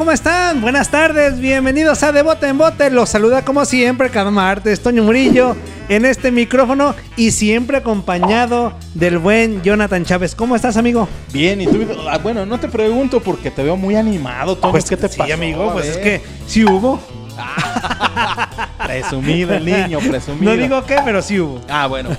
¿cómo están? Buenas tardes, bienvenidos a De Bote en Bote. Los saluda como siempre cada martes Toño Murillo en este micrófono y siempre acompañado del buen Jonathan Chávez. ¿Cómo estás, amigo? Bien, y tú, ah, bueno, no te pregunto porque te veo muy animado, Toño. Pues ¿Qué te sí, pasa, amigo, pues es que sí hubo. Presumido el niño, presumido. No digo qué, pero sí hubo. Ah, bueno.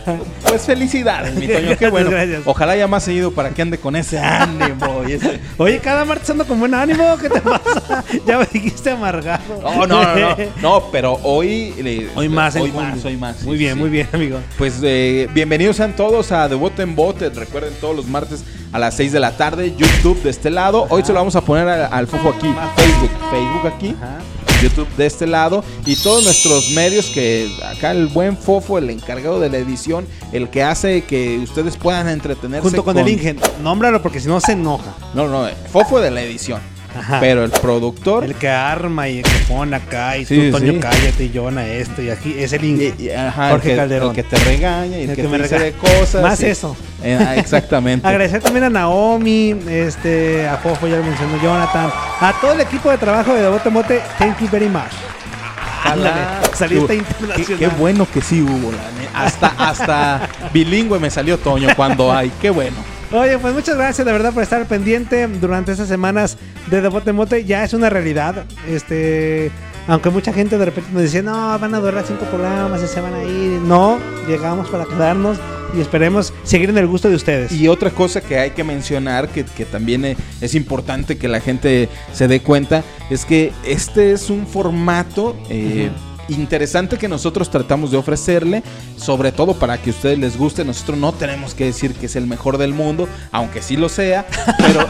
Pues felicidades, mi Toño, qué bueno. Gracias. Ojalá haya más seguido para que ande con ese ánimo y ese... Oye, cada martes ando con buen ánimo, ¿qué te pasa? ya me dijiste amargado. No, no, no, no, no, pero hoy... Hoy más, hoy más, hoy más. Muy sí, bien, sí. muy bien, amigo. Pues eh, bienvenidos sean todos a De Bote en Bote. Recuerden todos los martes a las 6 de la tarde, YouTube de este lado. Hoy se lo vamos a poner al, al fofo aquí, Facebook, Facebook aquí. Ajá. YouTube de este lado y todos nuestros medios que acá el buen Fofo, el encargado de la edición, el que hace que ustedes puedan entretenerse Junto con, el Ingen. Nómbralo porque si no se enoja. No, no, Fofo de la edición. Ajá. Pero el productor El que arma y el que pone acá y Sí, tú, Toño, sí. cállate y Jonah esto y aquí es el y- y- ajá, Jorge el que, Calderón. el que te regaña y el, El que, que me te dice cosas. Más y- eso. Eh, ah, exactamente. Agradecer también a Naomi, este, a Fofo, ya lo mencionó Jonathan, a todo el equipo de trabajo de Bote en Bote, thank you very much. Saliste Qué- internacional. Qué, bueno que sí hubo. la Hasta, hasta bilingüe me salió Toño cuando hay. Qué bueno. Oye, pues muchas gracias de verdad por estar pendiente durante estas semanas de De Bote en Bote. Ya es una realidad. Este, aunque mucha gente de repente nos dice, no, van a durar cinco programas y se van a ir. No, llegamos para quedarnos y esperemos seguir en el gusto de ustedes. Y otra cosa que hay que mencionar, que, que también eh, es importante que la gente se dé cuenta, es que este es un formato eh, interesante que nosotros tratamos de ofrecerle, sobre todo para que a ustedes les guste. Nosotros no tenemos que decir que es el mejor del mundo, aunque sí lo sea, pero,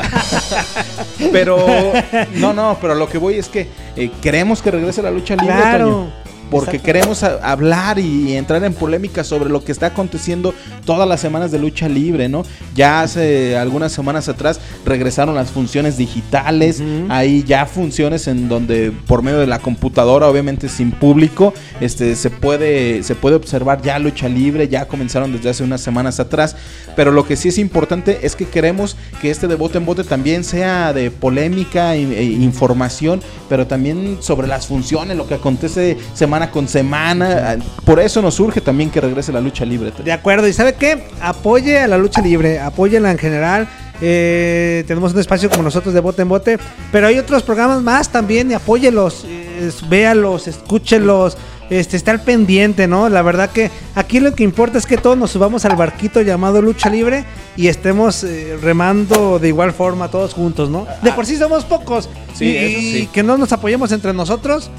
pero no, no, pero lo que voy es que eh, queremos que regrese la lucha libre. Claro. Porque Exacto. queremos hablar y entrar en polémica sobre lo que está aconteciendo todas las semanas de lucha libre, ¿no? Ya hace algunas semanas atrás regresaron las funciones digitales, Ujú. hay ya funciones en donde por medio de la computadora, obviamente sin público, este se puede se puede observar ya lucha libre, ya comenzaron desde hace unas semanas atrás, pero lo que sí es importante es que queremos que este de bote en bote también sea de polémica e, e información, pero también sobre las funciones, lo que acontece semana con semana. Por eso nos surge también que regrese la lucha libre. De acuerdo, y ¿sabe qué? Apoye a la lucha libre, apóyela en general. Eh, tenemos un espacio como nosotros de bote en bote, pero hay otros programas más también y apóyelos, eh, véalos, escúchelos, este, estar pendiente, ¿no? La verdad que aquí lo que importa es que todos nos subamos al barquito llamado lucha libre y estemos eh, remando de igual forma todos juntos, ¿no? De por sí somos pocos Sí, y, eso sí. y que no nos apoyemos entre nosotros,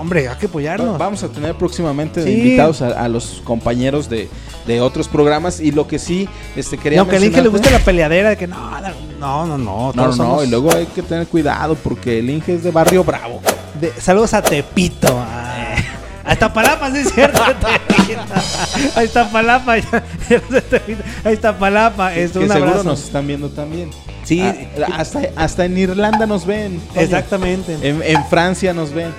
hombre, hay que apoyarnos. Vamos a tener próximamente Sí. invitados a, a los compañeros de, de otros programas y lo que sí este quería aunque al Inge le guste la peleadera de que no, no, no, no, No, no, no, somos y luego hay que tener cuidado porque el Inge es de Barrio Bravo. de- saludos a Tepito. A, a Iztapalapa, sí es cierto. Tepito. A Iztapalapa. ya- Tepito. A Iztapalapa. que Esto, un seguro abrazo. nos están viendo también. Sí, hasta, hasta en Irlanda nos ven. Exactamente. En, en Francia nos ven.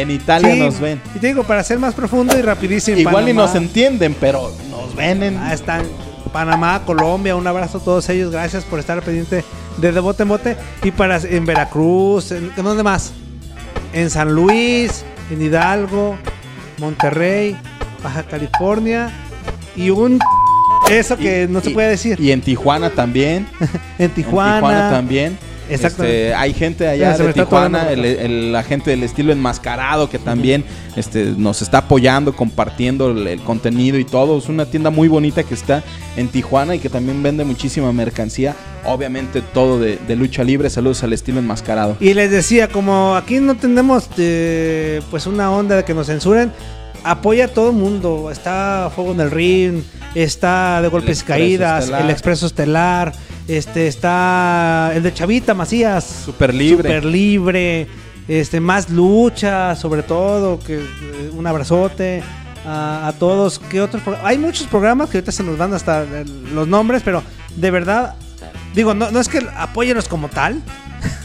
En Italia Sí, nos ven. Y te digo, para ser más profundo y rapidísimo. Igual y Panamá. nos entienden, pero nos ven en... Ah, están Panamá, Colombia, un abrazo a todos ellos, gracias por estar pendiente de De Bote en Bote. Y para en Veracruz, en, ¿en ¿dónde más? En San Luis, en Hidalgo, Monterrey, Baja California y un eso que no se y- puede decir. Y en Tijuana también. en Tijuana. En Tijuana también. Este, hay gente Mira, allá me de Tijuana, el, la el- la gente del estilo enmascarado que también este, nos está apoyando, compartiendo el, el contenido y todo. Es una tienda muy bonita que está en Tijuana y que también vende muchísima mercancía. Obviamente todo de, de lucha libre. Saludos al estilo enmascarado. Y les decía, como aquí no tenemos eh, pues una onda de que nos censuren, apoya a todo el mundo. Está Fuego en el Ring, está De Golpes y Caídas, Estelar. El Expreso Estelar, este está el de Chavita Macías. Super libre. Super libre. Este, más lucha, sobre todo, que eh, un abrazote a, a todos. ¿Qué otros Hay muchos programas que ahorita se nos van hasta los nombres, pero de verdad, digo, no, no es que apóyenos como tal.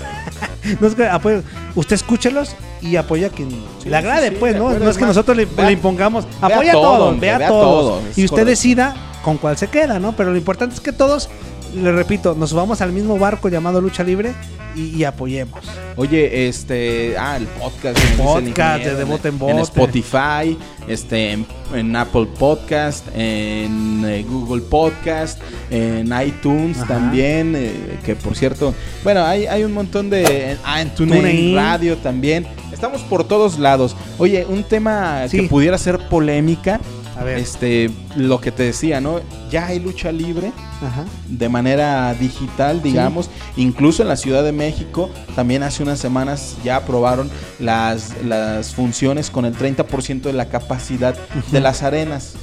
no es que apoyen, usted escúchelos y apoya a quien Sí, le agrade, sí, sí, pues, ¿no? No es que más, nosotros le, vea- le impongamos. vea Apoya todo, todo, hombre, vea, vea todos. todo, y usted correcto. decida con cuál se queda, ¿no? Pero lo importante es que todos, le repito, nos subamos al mismo barco llamado Lucha Libre y, y apoyemos. Oye, este, ah, el podcast, El podcast de Bote en Bote. en Spotify, este, en, en Apple Podcast, en eh, Google Podcast, en iTunes Ajá. también, eh, que por cierto, bueno, hay, hay un montón de, ah, en TuneIn, TuneIn. Radio también, estamos por todos lados. Oye, un tema Sí. que pudiera ser polémica, A ver. este, lo que te decía, ¿no? Ya hay lucha libre Ajá. de manera digital, digamos. Incluso en la Ciudad de México, también hace unas semanas ya aprobaron las, las funciones con el 30% de la capacidad de las arenas.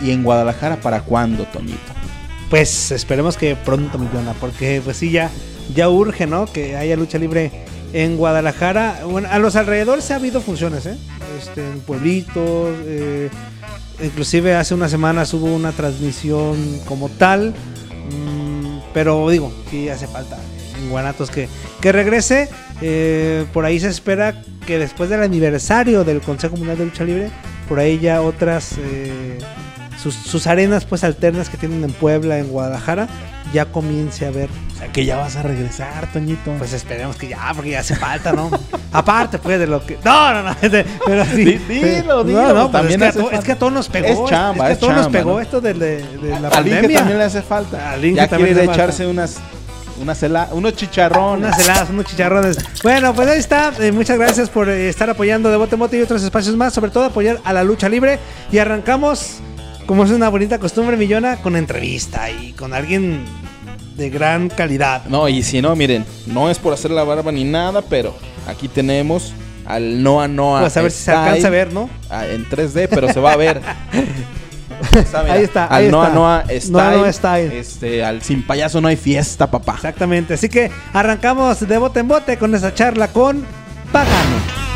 ¿Y en Guadalajara para cuándo, Toñito? Pues esperemos que pronto, Millona, porque pues sí, ya, ya urge, ¿no? Que haya lucha libre en Guadalajara. Bueno, a los alrededores ha habido funciones, ¿eh? Este, en pueblitos, eh, inclusive hace unas semanas hubo una transmisión como tal, mm, pero digo, sí hace falta en Guanatos que, que regrese. Eh, por ahí se espera que después del aniversario del Consejo Mundial de Lucha Libre, por ahí ya otras... eh, sus, sus arenas pues alternas que tienen en Puebla, en Guadalajara, ya comience a ver. Sea, que ya vas a regresar, Toñito. Pues esperemos que ya, porque ya hace falta, ¿no? Aparte pues de lo que... No, no, no, pero sí. Di- dilo, No, dilo, no, pues también es, que a es falta. que a todos nos pegó. Es chamba, que a es todos nos pegó ¿no? esto de, de- de la Al pandemia. también le hace falta. Al ya también quiere echarse unas, unas hela- unos chicharrones. Unas heladas, unos chicharrones. Bueno, pues ahí está. Eh, muchas gracias por eh, estar apoyando de Bote Bote y otros espacios más. Sobre todo apoyar a la lucha libre. Y arrancamos, como es una bonita costumbre, Millona, con entrevista y con alguien de gran calidad. No, y si no, miren, no es por hacer la barba ni nada, pero aquí tenemos al Noa Noa. Pues a ver si se alcanza a ver, ¿no? En 3D, pero se va a ver. Está, mira, Ahí está, Al ahí Noa está. Noa Style. Noa Noa Style. Este, al sin payaso no hay fiesta, papá. Exactamente. Así que arrancamos de bote en bote con esa charla con Pagano.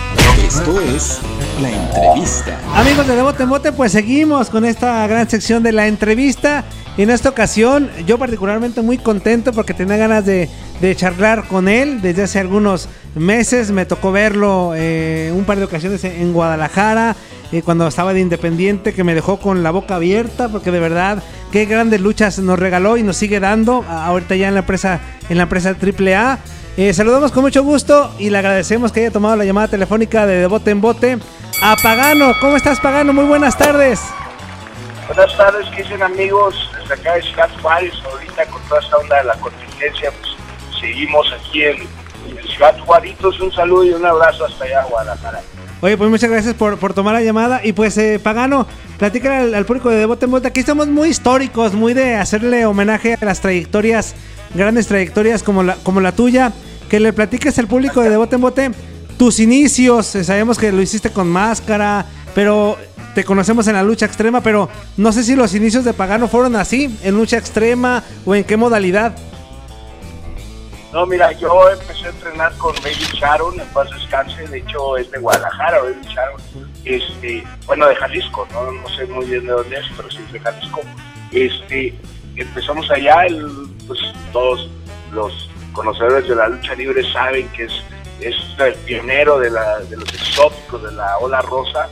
Esto es la entrevista. Amigos de De Bote en pues seguimos con esta gran sección de la entrevista. En esta ocasión, yo particularmente muy contento porque tenía ganas de, charlar con él desde hace algunos meses. Me tocó verlo eh, un par de ocasiones en Guadalajara, eh, cuando estaba de independiente, que me dejó con la boca abierta porque de verdad, qué grandes luchas nos regaló y nos sigue dando. Ahorita ya en la empresa, en la empresa AAA. Eh, saludamos con mucho gusto y le agradecemos que haya tomado la llamada telefónica de, de Bote en Bote a Pagano. ¿Cómo estás, Pagano? Muy buenas tardes. Buenas tardes, ¿qué dicen amigos? Desde acá de Ciudad Juárez, ahorita con toda esta onda de la contingencia, pues seguimos aquí en, en Ciudad Juaritos. Un saludo y un abrazo hasta allá, Guadalajara. Oye, pues muchas gracias por, por tomar la llamada. Y pues, eh, Pagano, platícale al, al público de De Bote en Bote. Aquí estamos muy históricos, muy de hacerle homenaje a las trayectorias, grandes trayectorias como la, como la tuya. Que le platiques al público de De Bote en Bote tus inicios. Eh, sabemos que lo hiciste con máscara, pero te conocemos en la lucha extrema. Pero no sé si los inicios de Pagano fueron así, en lucha extrema o en qué modalidad. No, mira, yo empecé a entrenar con Baby Sharon, en paz descanse, de hecho es de Guadalajara, Baby Sharon, este, bueno, de Jalisco, no, no sé muy bien de dónde es, pero sí es de Jalisco. Este, empezamos allá, el, pues todos los conocedores de la lucha libre saben que es, es el pionero de, la, de los exóticos, de la ola rosa,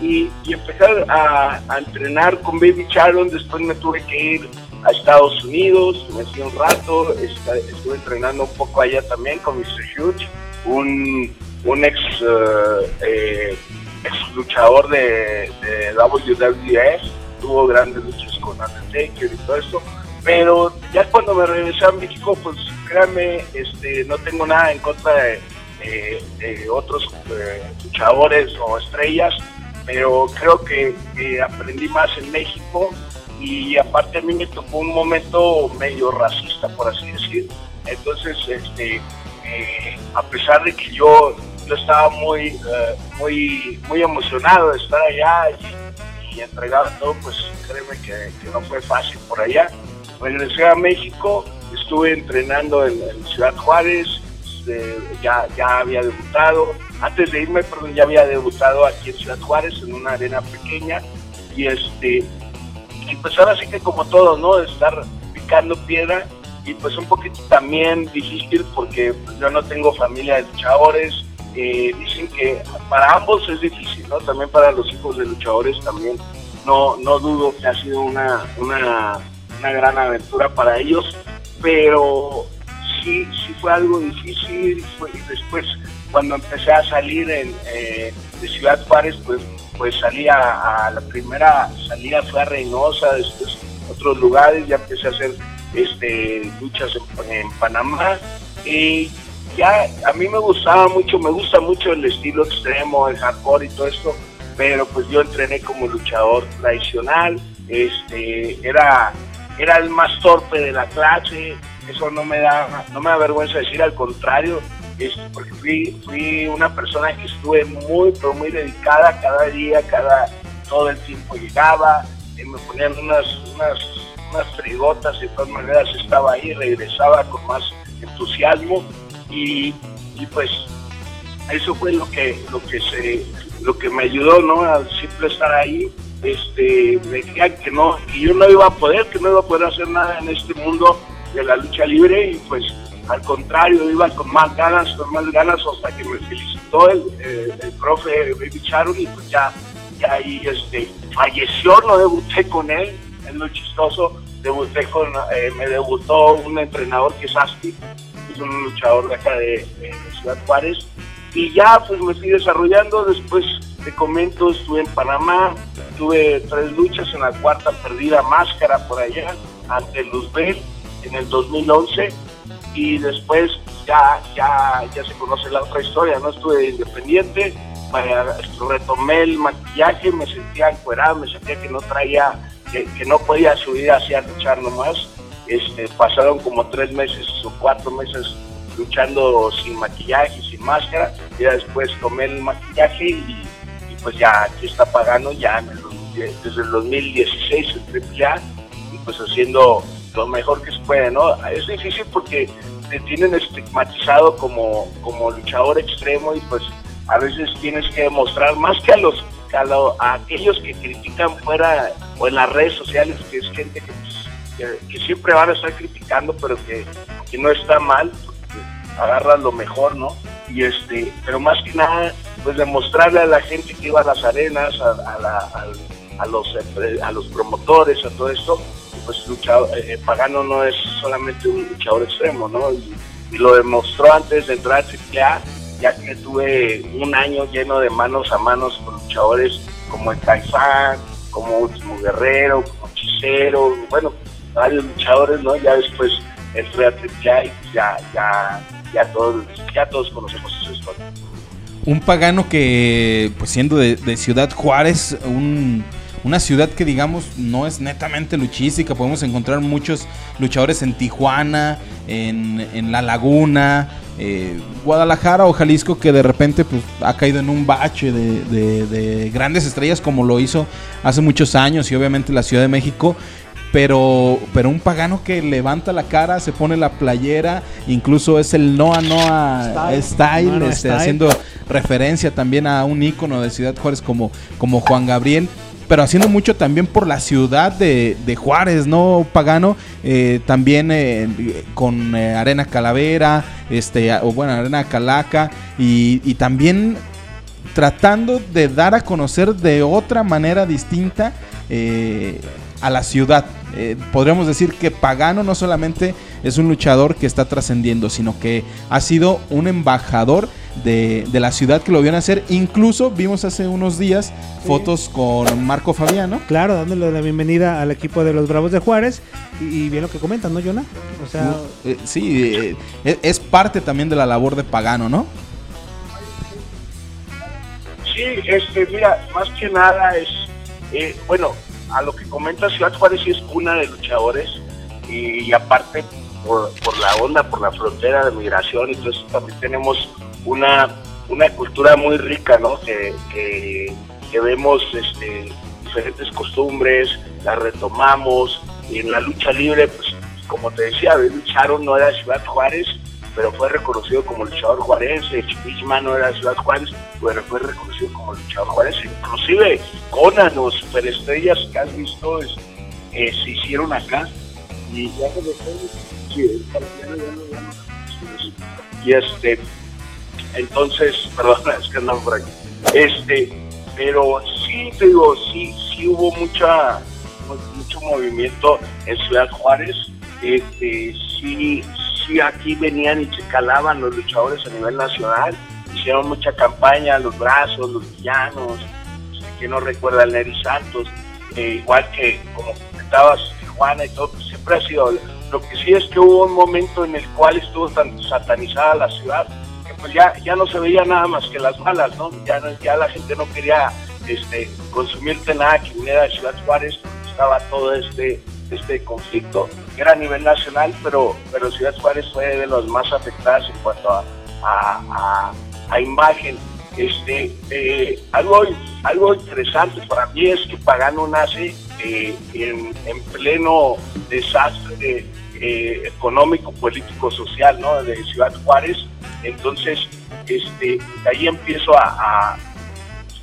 y, y empecé a, entrenar con Baby Sharon, después me tuve que ir a Estados Unidos, me fui un rato, estuve entrenando un poco allá también con Mr. Huge, un, un ex, eh, ex luchador de, de WWF, tuvo grandes luchas con Undertaker y todo esto, pero ya cuando me regresé a México, pues créanme, este, no tengo nada en contra de, otros eh, luchadores o estrellas, pero creo que, aprendí más en México y aparte a mí me tocó un momento medio racista, por así decir. Entonces, este, eh, a pesar de que yo, yo estaba muy, eh, muy, muy emocionado de estar allá y, y entregado todo, pues créeme que no fue fácil por allá. Regresé a México, estuve entrenando en, Ciudad Juárez, este, ya, ya había debutado. Antes de irme, perdón, ya había debutado aquí en Ciudad Juárez, en una arena pequeña. Y este, y pues ahora sí que como todo, ¿no? Estar picando piedra y pues un poquito también difícil porque pues, yo no tengo familia de luchadores. Eh, dicen que para ambos es difícil, ¿no? También para los hijos de luchadores también no, no dudo que ha sido una, una, una gran aventura para ellos, pero sí, sí fue algo difícil. Fue, después, cuando empecé a salir en, eh, de Ciudad Juárez, pues, pues salí a, la primera salida fue a Reynosa, después otros lugares, ya empecé a hacer este, luchas en, en Panamá. Y ya a mí me gustaba mucho, me gusta mucho el estilo extremo, el hardcore y todo esto, pero pues yo entrené como luchador tradicional, este, era, era el más torpe de la clase, eso no me da, no me da vergüenza decir, al contrario, es porque fui, fui una persona que estuve muy, pero muy dedicada. Cada día, cada, todo el tiempo llegaba, y me ponían unas, unas, unas frigotas y de todas maneras estaba ahí, regresaba con más entusiasmo. Y, y pues eso fue lo que lo que se lo que me ayudó no al siempre estar ahí este me decían que no que yo no iba a poder que no iba a poder hacer nada en este mundo de la lucha libre y pues al contrario iba con más ganas con más ganas hasta que me felicitó el, el, profe Baby Charon y pues ya ya ahí este falleció no debuté con él es lo chistoso debuté con eh, me debutó un entrenador que es Asti es un luchador de acá de, Ciudad Juárez. Y ya pues me fui desarrollando, después te comento, estuve en Panamá, tuve tres luchas, en la cuarta perdida máscara por allá, ante Luzbel en el 2011, y después ya, ya, ya se conoce la otra historia, ¿no? Estuve independiente, retomé el maquillaje, me sentía encuerado, me sentía que no traía, que, que no podía subir hacia luchar nomás, este, pasaron como tres meses o cuatro meses luchando sin maquillaje, sin máscara, y ya después tomé el maquillaje y, pues ya aquí está pagando ya el, desde el 2016 el ya y pues haciendo lo mejor que se puede, ¿no? Es difícil porque te tienen estigmatizado como, como luchador extremo y pues a veces tienes que demostrar más que a los a, a aquellos que critican fuera o en las redes sociales, que es gente que siempre van a estar criticando, pero que no está mal, agarran lo mejor, ¿no? Y este, pero más que nada, pues demostrarle a la gente que iba a las arenas, a, la, a, los, a los promotores, a todo esto, pues luchador, eh, Pagano no es solamente un luchador extremo, ¿no? Y, y lo demostró antes de entrar a AAA, ya que tuve un año lleno de manos a manos con luchadores como el Caifán, como Último Guerrero, como Hechicero, bueno, varios luchadores, ¿no? Ya después entré a AAA y ya, ya, ya, todos, ya todos conocemos su historia. Un pagano que, pues siendo de, Ciudad Juárez, un, una ciudad que digamos no es netamente luchística, podemos encontrar muchos luchadores en Tijuana, en, en La Laguna, eh, Guadalajara o Jalisco que de repente pues, ha caído en un bache de, de, grandes estrellas como lo hizo hace muchos años y obviamente la Ciudad de México pero, pero un pagano que levanta la cara, se pone la playera, incluso es el Noa Noa Style, este, style. haciendo referencia también a un ícono de Ciudad Juárez como, como Juan Gabriel pero haciendo mucho también por la ciudad de, de Juárez, ¿no? Pagano, eh, también eh, con eh, Arena Calavera, este, o bueno, Arena Calaca, y, y, también tratando de dar a conocer de otra manera distinta eh, a la ciudad. Eh, podríamos decir que Pagano no solamente es un luchador que está trascendiendo, sino que ha sido un embajador de, de, la ciudad que lo vio nacer. Incluso vimos hace unos días sí. fotos con Marco Fabiano. Claro, dándole la bienvenida al equipo de los Bravos de Juárez. Y, y bien lo que comentan, ¿no, Jonah? O sea, eh, sí, eh, es parte también de la labor de Pagano, ¿no? Sí, este, mira, más que nada es, eh, bueno, a lo que comenta Ciudad Juárez sí es cuna de luchadores y, aparte por, la onda, por la frontera de migración, entonces también tenemos una, una cultura muy rica, ¿no? Que vemos este, diferentes costumbres, las retomamos y en la lucha libre, pues como te decía, lucharon no era Ciudad Juárez, pero fue reconocido como luchador juarense, Chipisma no era Ciudad Juárez, pero fue reconocido como luchador juarense, inclusive Conan o superestrellas que has visto eh, se hicieron acá y ya no sí, y este entonces, perdón, es que andamos por aquí este pero sí, te digo, sí, sí hubo mucha, mucho movimiento en Ciudad Juárez. Este, sí, aquí venían y se calaban los luchadores a nivel nacional. Hicieron mucha campaña, los brazos, los villanos, que no recuerda el Neri Santos, eh, igual que como comentabas, Tijuana y todo, pues siempre ha sido. Lo que sí es que hubo un momento en el cual estuvo tan satanizada la ciudad que pues ya, ya no se veía nada más que las malas, ¿no? Ya, ya la gente no quería este, consumirte nada que viniera de Ciudad Juárez, estaba todo este este conflicto, era a nivel nacional, pero, pero Ciudad Juárez fue de los más afectadas en cuanto a, a, imagen. Este, eh, algo, algo interesante para mí es que Pagano nace eh, en, en, pleno desastre eh, económico, político, social ¿no? de Ciudad Juárez. Entonces, este, ahí empiezo a,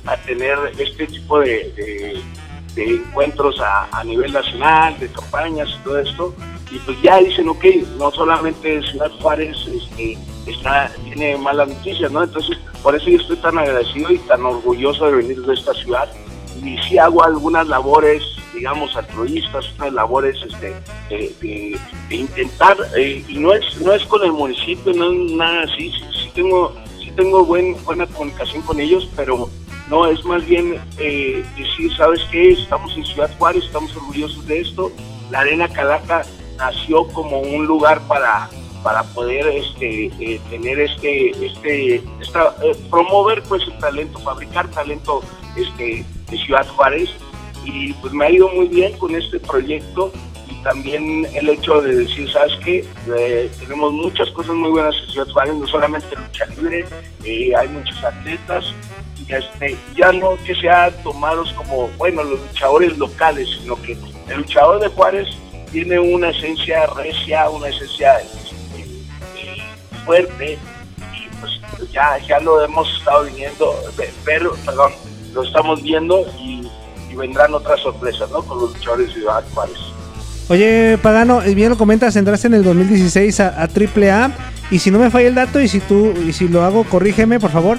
a, tener este tipo de encuentros a, nivel nacional, de campañas y todo esto, y pues ya dicen, ok, no solamente Ciudad Juárez este, está, tiene malas noticias, ¿no? Entonces, por eso yo estoy tan agradecido y tan orgulloso de venir de esta ciudad, y sí hago algunas labores, digamos, altruistas, unas labores este, de, intentar, eh, y no es, no es con el municipio, no es nada así, sí, tengo, sí tengo buen, buena comunicación con ellos, pero no, es más bien eh, decir, ¿sabes qué? Estamos en Ciudad Juárez, estamos orgullosos de esto. La Arena Calaca nació como un lugar para, para poder este, eh, tener este, este, eh, promover pues el talento, fabricar talento este, de Ciudad Juárez. Y pues me ha ido muy bien con este proyecto y también el hecho de decir, ¿sabes qué? tenemos muchas cosas muy buenas en Ciudad Juárez, no solamente lucha libre, hay muchos atletas, este, ya no que sean tomados como, bueno, los luchadores locales, sino que el luchador de Juárez tiene una esencia recia, una esencia este, fuerte, y pues ya, ya lo hemos estado viniendo, pero, perdón, lo estamos viendo y, vendrán otras sorpresas, ¿no? Con los luchadores de Juárez. Oye, Pagano, eh, bien lo comentas, entraste en el 2016 a, a AAA y si no me falla el dato y si tú y si lo hago, corrígeme, por favor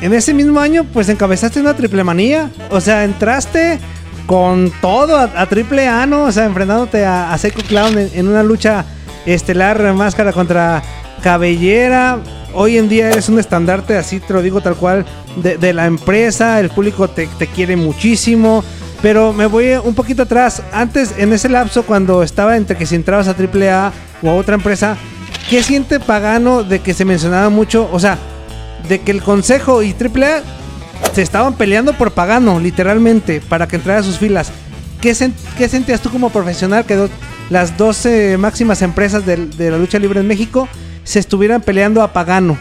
en ese mismo año, pues encabezaste una triple manía. O sea, entraste con todo a, triple A, ¿no? O sea, enfrentándote a, a Seiko Clown en, una lucha estelar máscara contra cabellera. Hoy en día eres un estandarte, así te lo digo tal cual, de, la empresa. El público te, quiere muchísimo. Pero me voy un poquito atrás. Antes, en ese lapso, cuando estaba entre que si entrabas a AAA o a otra empresa, ¿qué siente Pagano de que se mencionaba mucho? O sea, de que el Consejo y AAA se estaban peleando por Pagano, literalmente, para que entrara a sus filas. ¿Qué, sentías tú como profesional que las 12 máximas empresas de, la lucha libre en México se estuvieran peleando a Pagano?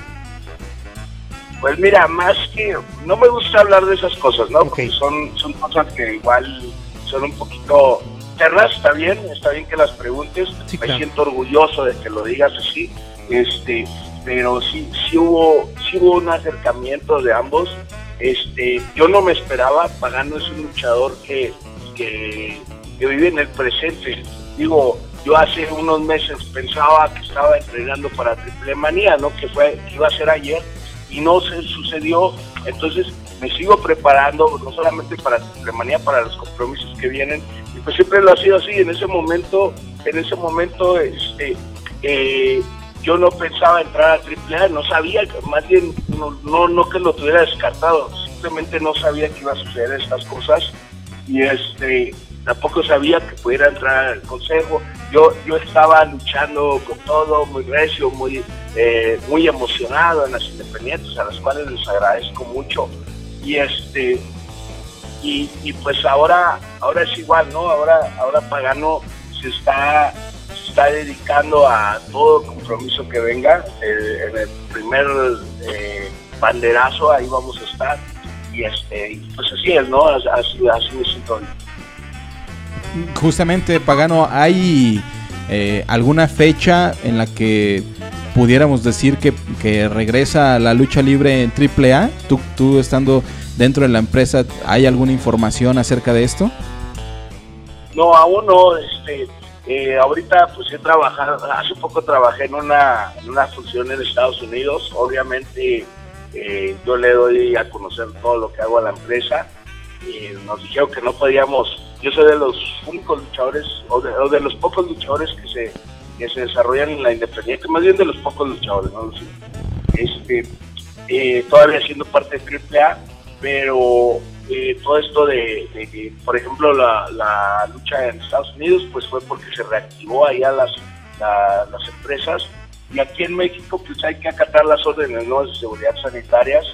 Pues mira, más que no me gusta hablar de esas cosas, ¿no? Porque son, son cosas que igual son un poquito ternas, está bien, está bien que las preguntes. me siento orgulloso de que lo digas así. Este, pero sí, sí hubo, sí hubo un acercamiento de ambos. Este, yo no me esperaba, Pagano es un luchador que, que, vive en el presente. Digo, yo hace unos meses pensaba que estaba entrenando para Triple Manía, ¿no? Que fue, que iba a ser ayer, y no se sucedió. Entonces me sigo preparando, no solamente para Triple Manía, para los compromisos que vienen, y pues siempre lo ha sido así. En ese momento, en ese momento, este, eh, yo no pensaba entrar a AAA, no sabía, más bien no, no, que lo tuviera descartado, simplemente no sabía que iba a suceder estas cosas y este tampoco sabía que pudiera entrar al consejo. Yo, yo estaba luchando con todo, muy recio, muy, eh, muy emocionado en las independientes, a las cuales les agradezco mucho. Y este y, pues ahora, ahora es igual, ¿no? Ahora, ahora Pagano se está está dedicando a todo compromiso que venga. en el primer eh, banderazo ahí vamos a estar. Y este, pues así es, ¿no? Así, así me siento. Justamente, Pagano, ¿hay eh, alguna fecha en la que pudiéramos decir que, que regresa la lucha libre en AAA? ¿Tú, estando dentro de la empresa, ¿hay alguna información acerca de esto? No, aún no. Este, eh, ahorita pues he trabajado, hace poco trabajé en una, una función en Estados Unidos, obviamente eh, yo le doy a conocer todo lo que hago a la empresa y nos dijeron que no podíamos, yo soy de los únicos luchadores o de, los pocos luchadores que se, que se desarrollan en la independiente, más bien de los pocos luchadores, ¿no? Este, eh, todavía siendo parte de AAA, pero eh, todo esto de, de, por ejemplo, la, la, lucha en Estados Unidos, pues fue porque se reactivó allá las, las empresas y aquí en México pues hay que acatar las órdenes ¿no? de seguridad sanitarias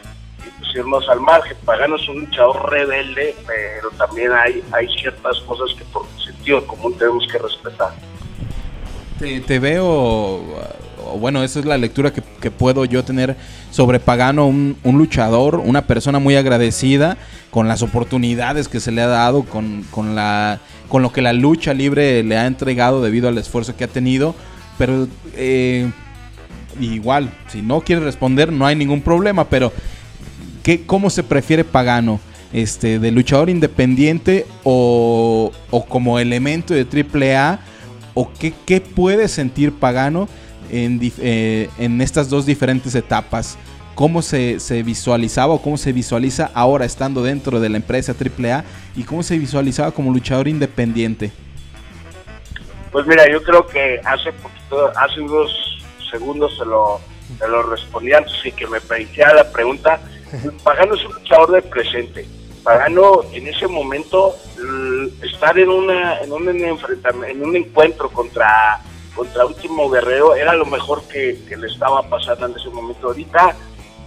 y pues irnos al margen. Pagano es un luchador rebelde, pero también hay, hay ciertas cosas que por sentido común tenemos que respetar. Te, veo, o bueno, esa es la lectura que, que puedo yo tener sobre Pagano, un, un, luchador, una persona muy agradecida con las oportunidades que se le ha dado, con, con, la, con lo que la lucha libre le ha entregado debido al esfuerzo que ha tenido. Pero eh, igual, si no quiere responder, no hay ningún problema, pero ¿qué, ¿cómo se prefiere Pagano? Este, ¿De luchador independiente o, o como elemento de AAA? ¿O qué, qué puede sentir Pagano en, eh, en, estas dos diferentes etapas? ¿Cómo se, se, visualizaba o cómo se visualiza ahora estando dentro de la empresa AAA? ¿Y cómo se visualizaba como luchador independiente? Pues mira, yo creo que hace hace unos segundos se lo, se lo respondí antes y que me parecía la pregunta. Pagano es un luchador de presente. Pagano en ese momento estar en una en un enfrentamiento, en un encuentro contra contra Último Guerrero era lo mejor que, le estaba pasando en ese momento. Ahorita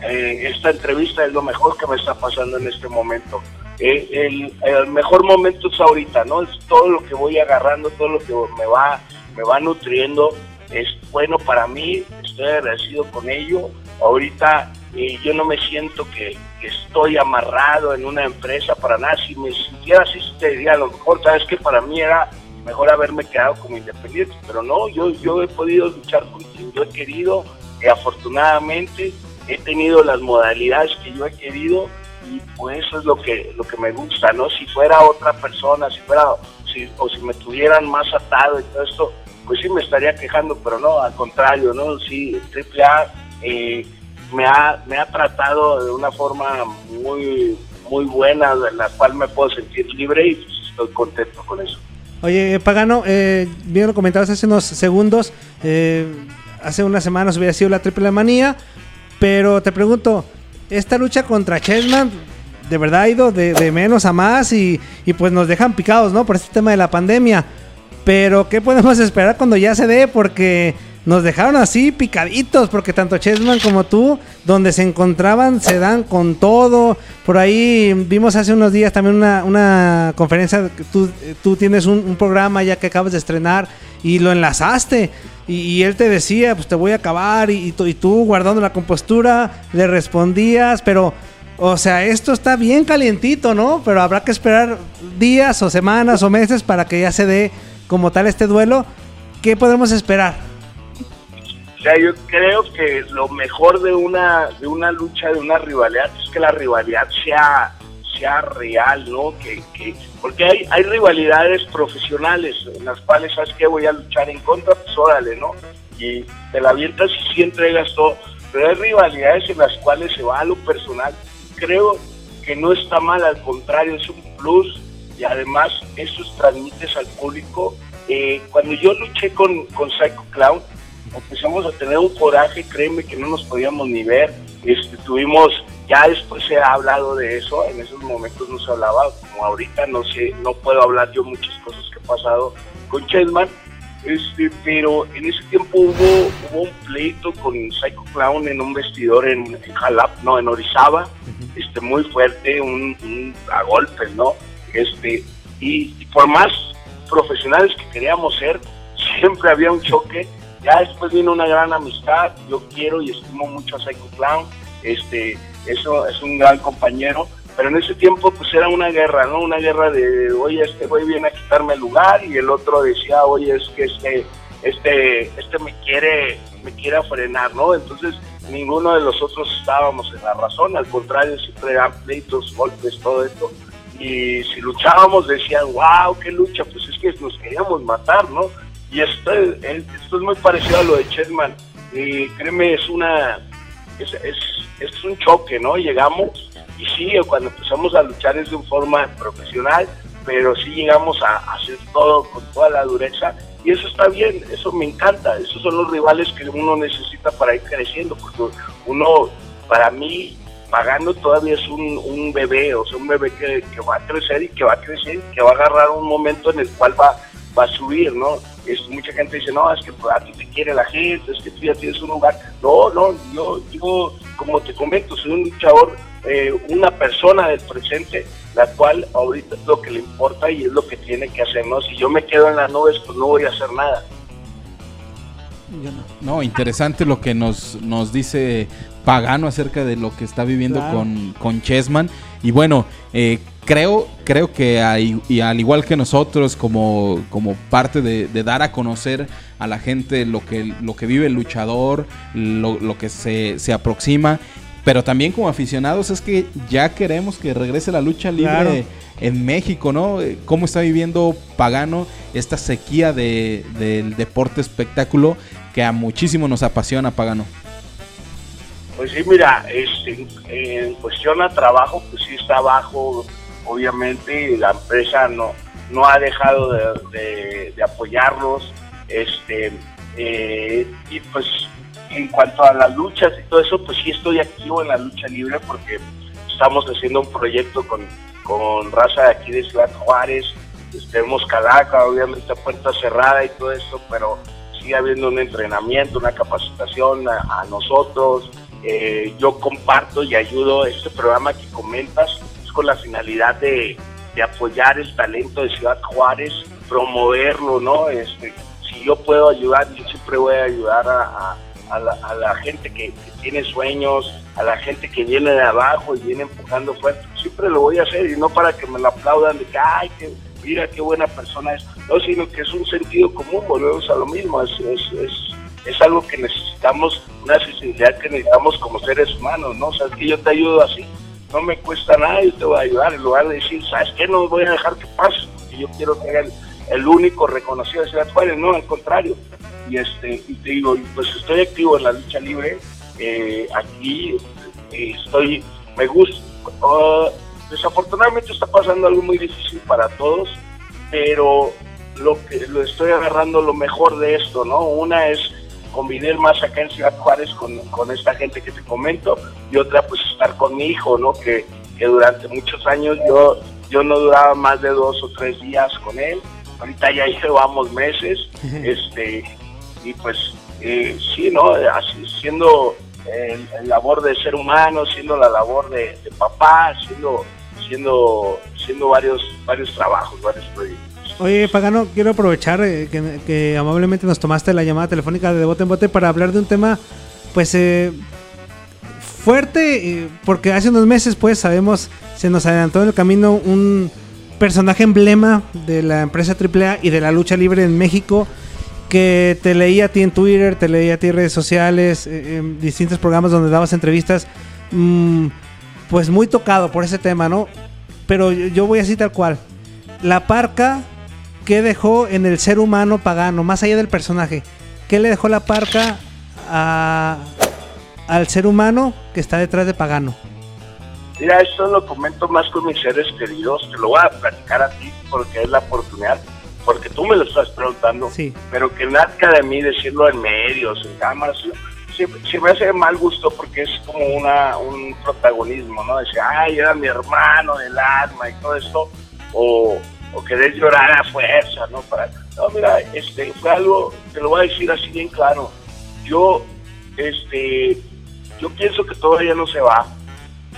eh, esta entrevista es lo mejor que me está pasando en este momento. Eh, el, el, mejor momento es ahorita, ¿no? Es todo lo que voy agarrando, todo lo que me va me va nutriendo es bueno para mí, estoy agradecido con ello. Ahorita eh, yo no me siento que, estoy amarrado en una empresa para nada. Si me sintiera así, te diría a lo mejor, sabes que para mí era mejor haberme quedado como independiente, pero no, yo, yo he podido luchar con quien yo he querido, y afortunadamente he tenido las modalidades que yo he querido y pues eso es lo que lo que me gusta, ¿no? Si fuera otra persona, si fuera si, o si me tuvieran más atado y todo esto, pues sí me estaría quejando, pero no, al contrario, ¿no? Sí, AAA eh, me, ha, me ha tratado de una forma muy, muy buena, de la cual me puedo sentir libre y pues, estoy contento con eso. Oye, eh, Pagano, eh, bien lo comentabas hace unos segundos, eh, hace unas semanas hubiera sido la triple manía, pero te pregunto, esta lucha contra Chessman de verdad ha ido de, de menos a más y, y, pues nos dejan picados, ¿no? Por este tema de la pandemia. Pero, ¿qué podemos esperar cuando ya se dé? Porque nos dejaron así picaditos, porque tanto Chessman como tú, donde se encontraban, se dan con todo. Por ahí vimos hace unos días también una, conferencia, tú, tienes un, programa ya que acabas de estrenar y lo enlazaste. Y, él te decía, pues te voy a acabar, y, y, tú guardando la compostura, le respondías, pero... O sea, esto está bien calientito, ¿no? Pero habrá que esperar días o semanas o meses para que ya se dé como tal este duelo, ¿qué podemos esperar? O sea, yo creo que lo mejor de una, de una lucha, de una rivalidad, es que la rivalidad sea, sea real, ¿no? Que, que, porque hay, hay rivalidades profesionales en las cuales, ¿sabes qué? Voy a luchar en contra, pues órale, ¿no? Y te la avientas y sí entregas todo. Pero hay rivalidades en las cuales se va a lo personal. Creo que no está mal, al contrario, es un plus y además eso transmites al público. Eh, cuando yo luché con, con Psycho Clown, empezamos a tener un coraje, créeme que no nos podíamos ni ver. Este, tuvimos, ya después se ha hablado de eso, en esos momentos no se hablaba, como ahorita no sé, no puedo hablar yo muchas cosas que he pasado con Chessman, este, pero en ese tiempo hubo, hubo un pleito con Psycho Clown en un vestidor en, en Jalap, no, en Orizaba, este, muy fuerte, un, un, a golpes, ¿no? Este, y, por más profesionales que queríamos ser, siempre había un choque. Ya después vino una gran amistad. Yo quiero y estimo mucho a Psycho Clown. Este, eso es un gran compañero. Pero en ese tiempo pues era una guerra, ¿no? Una guerra de, oye, este güey viene a quitarme el lugar y el otro decía, oye, es que este, este, este me quiere, me quiere frenar, ¿no? Entonces ninguno de los otros estábamos en la razón, al contrario, siempre eran pleitos, golpes, todo esto y si luchábamos decían, wow, qué lucha, pues es que nos queríamos matar, ¿no? Y esto, esto es muy parecido a lo de Chessman. Y créeme, es una, es, es, un choque, ¿no? Llegamos y sí, cuando empezamos a luchar es de forma profesional, pero sí llegamos a, hacer todo con toda la dureza y eso está bien, eso me encanta, esos son los rivales que uno necesita para ir creciendo, porque uno, para mí, pagando todavía es un, un bebé, o sea, un bebé que, que va a crecer y que va a crecer que va a agarrar un momento en el cual va, va a subir, ¿no? Es, mucha gente dice, no, es que a ti te quiere la gente, es que tú ya tienes un lugar. No, no, yo, yo como te comento, soy un luchador, eh, una persona del presente, la cual ahorita es lo que le importa y es lo que tiene que hacer, ¿no? Si yo me quedo en las nubes, pues no voy a hacer nada. No. No, interesante lo que nos, nos dice Pagano acerca de lo que está viviendo Claro. con, con Chessman. Y bueno, eh, creo, creo que hay- y al igual que nosotros, como, como parte de, de dar a conocer a la gente lo que, lo que vive el luchador, lo, lo que se, se aproxima, pero también como aficionados es que ya queremos que regrese la lucha libre Claro. en México, ¿no? Eh, ¿Cómo está viviendo Pagano esta sequía de- del deporte espectáculo que a muchísimo nos apasiona, Pagano? Pues sí, mira, este, en cuestión a trabajo, pues sí está bajo, obviamente, la empresa no, no ha dejado de, de- apoyarlos, este, eh, y pues en cuanto a las luchas y todo eso, pues sí estoy activo en la lucha libre porque estamos haciendo un proyecto con, con raza de aquí de Ciudad Juárez, tenemos Calaca, obviamente puerta cerrada y todo esto, pero sigue habiendo un entrenamiento, una capacitación a, nosotros. Eh, yo comparto y ayudo este programa que comentas, con la finalidad de, apoyar el talento de Ciudad Juárez, promoverlo, ¿no? Este, si yo puedo ayudar, yo siempre voy a ayudar a, la, gente que, que tiene sueños, a la gente que viene de abajo y viene empujando fuerte, siempre lo voy a hacer y no para que me lo aplaudan de que, ay, que, mira qué buena persona es, no, sino que es un sentido común, volvemos a lo mismo, es, es, es, es algo que necesitamos, una sensibilidad que necesitamos como seres humanos, ¿no? O sea, es que yo te ayudo así, no me cuesta nada, yo te voy a ayudar, en lugar de decir, ¿sabes qué? No voy a dejar que pase, porque yo quiero ser el, el único reconocido de Ciudad Juárez, no, al contrario. Y, este, y te digo, pues estoy activo en la lucha libre, eh, aquí eh, estoy, me gusta. ah, desafortunadamente está pasando algo muy difícil para todos, pero lo que lo estoy agarrando lo mejor de esto, ¿no? Una es convivir más acá en Ciudad Juárez con, con esta gente que te comento y otra pues estar con mi hijo, ¿no? Que, que durante muchos años yo, yo no duraba más de dos o tres días con él, ahorita ya llevamos meses, este, y pues eh, sí, ¿no? Así, siendo el, el labor de ser humano, siendo la labor de, de papá, siendo, siendo, siendo varios, varios trabajos, varios proyectos. Oye, Pagano, quiero aprovechar eh, que, amablemente nos tomaste la llamada telefónica de bote en bote para hablar de un tema, pues, eh, fuerte, eh, porque hace unos meses, pues, sabemos, se nos adelantó en el camino un personaje emblema de la empresa AAA y de la lucha libre en México, que te leía a ti en Twitter, te leía a ti en redes sociales, eh, en distintos programas donde dabas entrevistas, mm, pues muy tocado por ese tema, ¿no? Pero yo voy así tal cual. La parca ¿qué dejó en el ser humano pagano, más allá del personaje? ¿Qué le dejó la parca a- al ser humano que está detrás de pagano? Mira, esto lo comento más con mis seres queridos, te lo voy a platicar a ti porque es la oportunidad, porque tú me lo estás preguntando, Sí. pero que nazca de mí decirlo en medios, en cámaras, se, se me hace de mal gusto porque es como una un protagonismo, ¿no? Decir, ay, era mi hermano del alma y todo esto, o, o querer llorar a fuerza, ¿no? Para, no, mira, este, fue algo, te lo voy a decir así bien claro, yo, este, yo pienso que todavía no se va,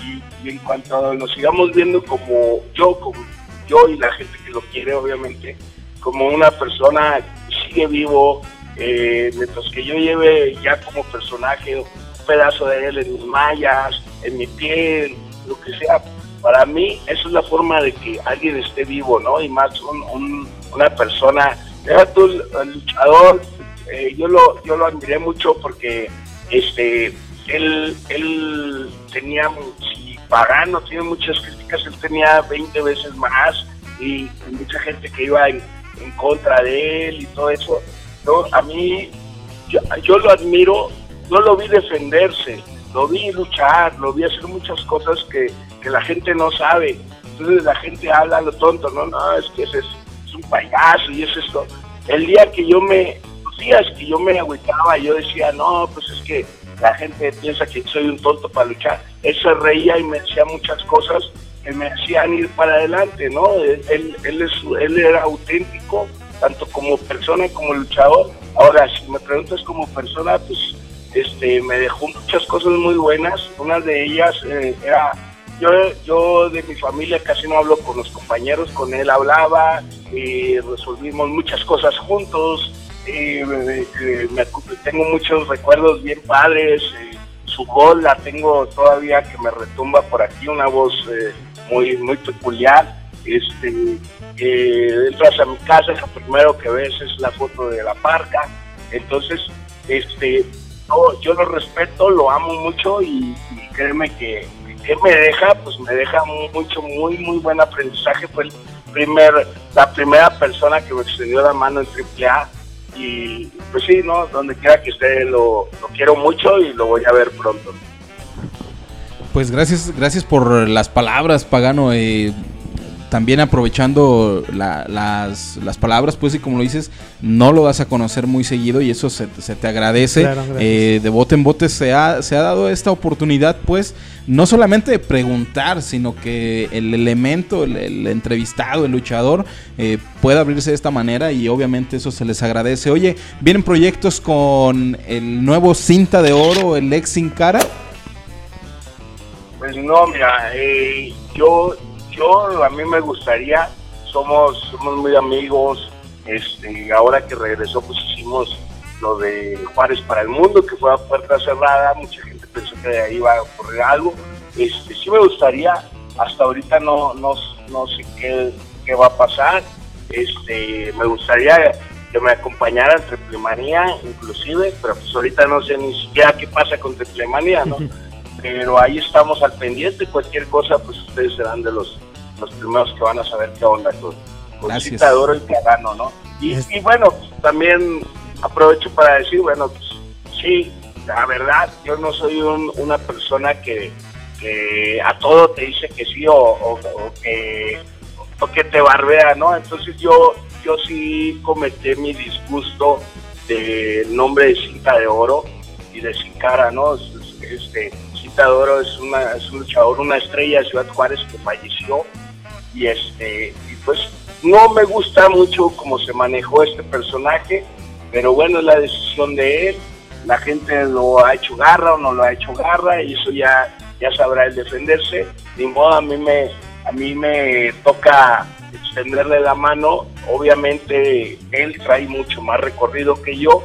y, en cuanto nos sigamos viendo como yo, como yo y la gente que lo quiere, obviamente, como una persona que sigue vivo, eh, mientras que yo lleve ya como personaje un pedazo de él en mis mallas, en mi piel, lo que sea, para mí eso es la forma de que alguien esté vivo, ¿no? Y más un- un- una persona, deja tú el, luchador, eh, yo lo yo lo admiré mucho porque este él, él tenía, si Pagano tiene muchas críticas, él tenía 20 veces más y mucha gente que iba en, en contra de él y todo eso. ¿no? A mí, yo, yo lo admiro, no lo vi defenderse, lo vi luchar, lo vi hacer muchas cosas que, que la gente no sabe. Entonces la gente habla a lo tonto, no, no, es que ese es, es un payaso y es esto. El día que yo me, los días que yo me agüitaba, yo decía, no, pues es que la gente piensa que soy un tonto para luchar. Él se reía y me decía muchas cosas que me hacían ir para adelante, ¿no? Él, él, es, él era auténtico, tanto como persona como luchador. Ahora, si me preguntas como persona, pues este, me dejó muchas cosas muy buenas. Una de ellas eh, era, yo, yo de mi familia casi no hablo con los compañeros, con él hablaba y resolvimos muchas cosas juntos. Y, eh, me tengo muchos recuerdos bien padres. eh, su voz la tengo todavía que me retumba por aquí, una voz eh, muy, muy peculiar. Este, eh, entras mi casa, lo primero que ves es la foto de la parca. Entonces, este, yo, yo lo respeto, lo amo mucho y créeme que, que me deja, pues me deja mucho, muy, muy buen aprendizaje. Fue el primer, la primera persona que me extendió la mano en AAA y pues sí, ¿no? Donde quiera que esté lo, quiero mucho y lo voy a ver pronto. Pues gracias, gracias por las palabras, Pagano. También aprovechando la- las, las palabras, pues, y como lo dices, no lo vas a conocer muy seguido y eso se, se te agradece. Claro. Eh, de bote en bote se ha, se ha dado esta oportunidad, pues, no solamente de preguntar, sino que el elemento, el, el entrevistado, el luchador, eh, pueda abrirse de esta manera y obviamente eso se les agradece. Oye, vienen proyectos con el nuevo cinta de oro, el ex sin cara. Pues no, mira, eh, yo, yo, a mí me gustaría, somos, somos muy amigos, este, ahora que regresó, pues hicimos lo de Juárez para el Mundo, que fue a puerta cerrada, mucha gente pensó que de ahí iba a ocurrir algo, este, sí me gustaría, hasta ahorita no, no, no sé qué, qué va a pasar, este, me gustaría que me acompañara en Triplemanía, inclusive, pero pues ahorita no sé ni siquiera qué pasa con Triplemanía, ¿no? pero ahí estamos al pendiente. Cualquier cosa, pues ustedes serán de los, los primeros que van a saber qué onda con, con Gracias. Cita de Oro y Pagano, ¿no? Y, Es- y bueno, pues, también aprovecho para decir, bueno, pues sí, la verdad, yo no soy un- una persona que, que a todo te dice que sí o, o- o que, o que te barbea, ¿no? Entonces yo, yo sí cometí mi disgusto del nombre de Cinta de Oro y de Sin Cara, ¿no? Es- es- Este, Cinta de Oro es, una, es un luchador, una estrella de Ciudad Juárez que falleció y este y pues no me gusta mucho cómo se manejó este personaje, pero bueno, es la decisión de él. La gente lo ha hecho garra o no lo ha hecho garra y eso ya ya sabrá el defenderse. Ni modo, a mí me a mí me toca extenderle la mano. Obviamente él trae mucho más recorrido que yo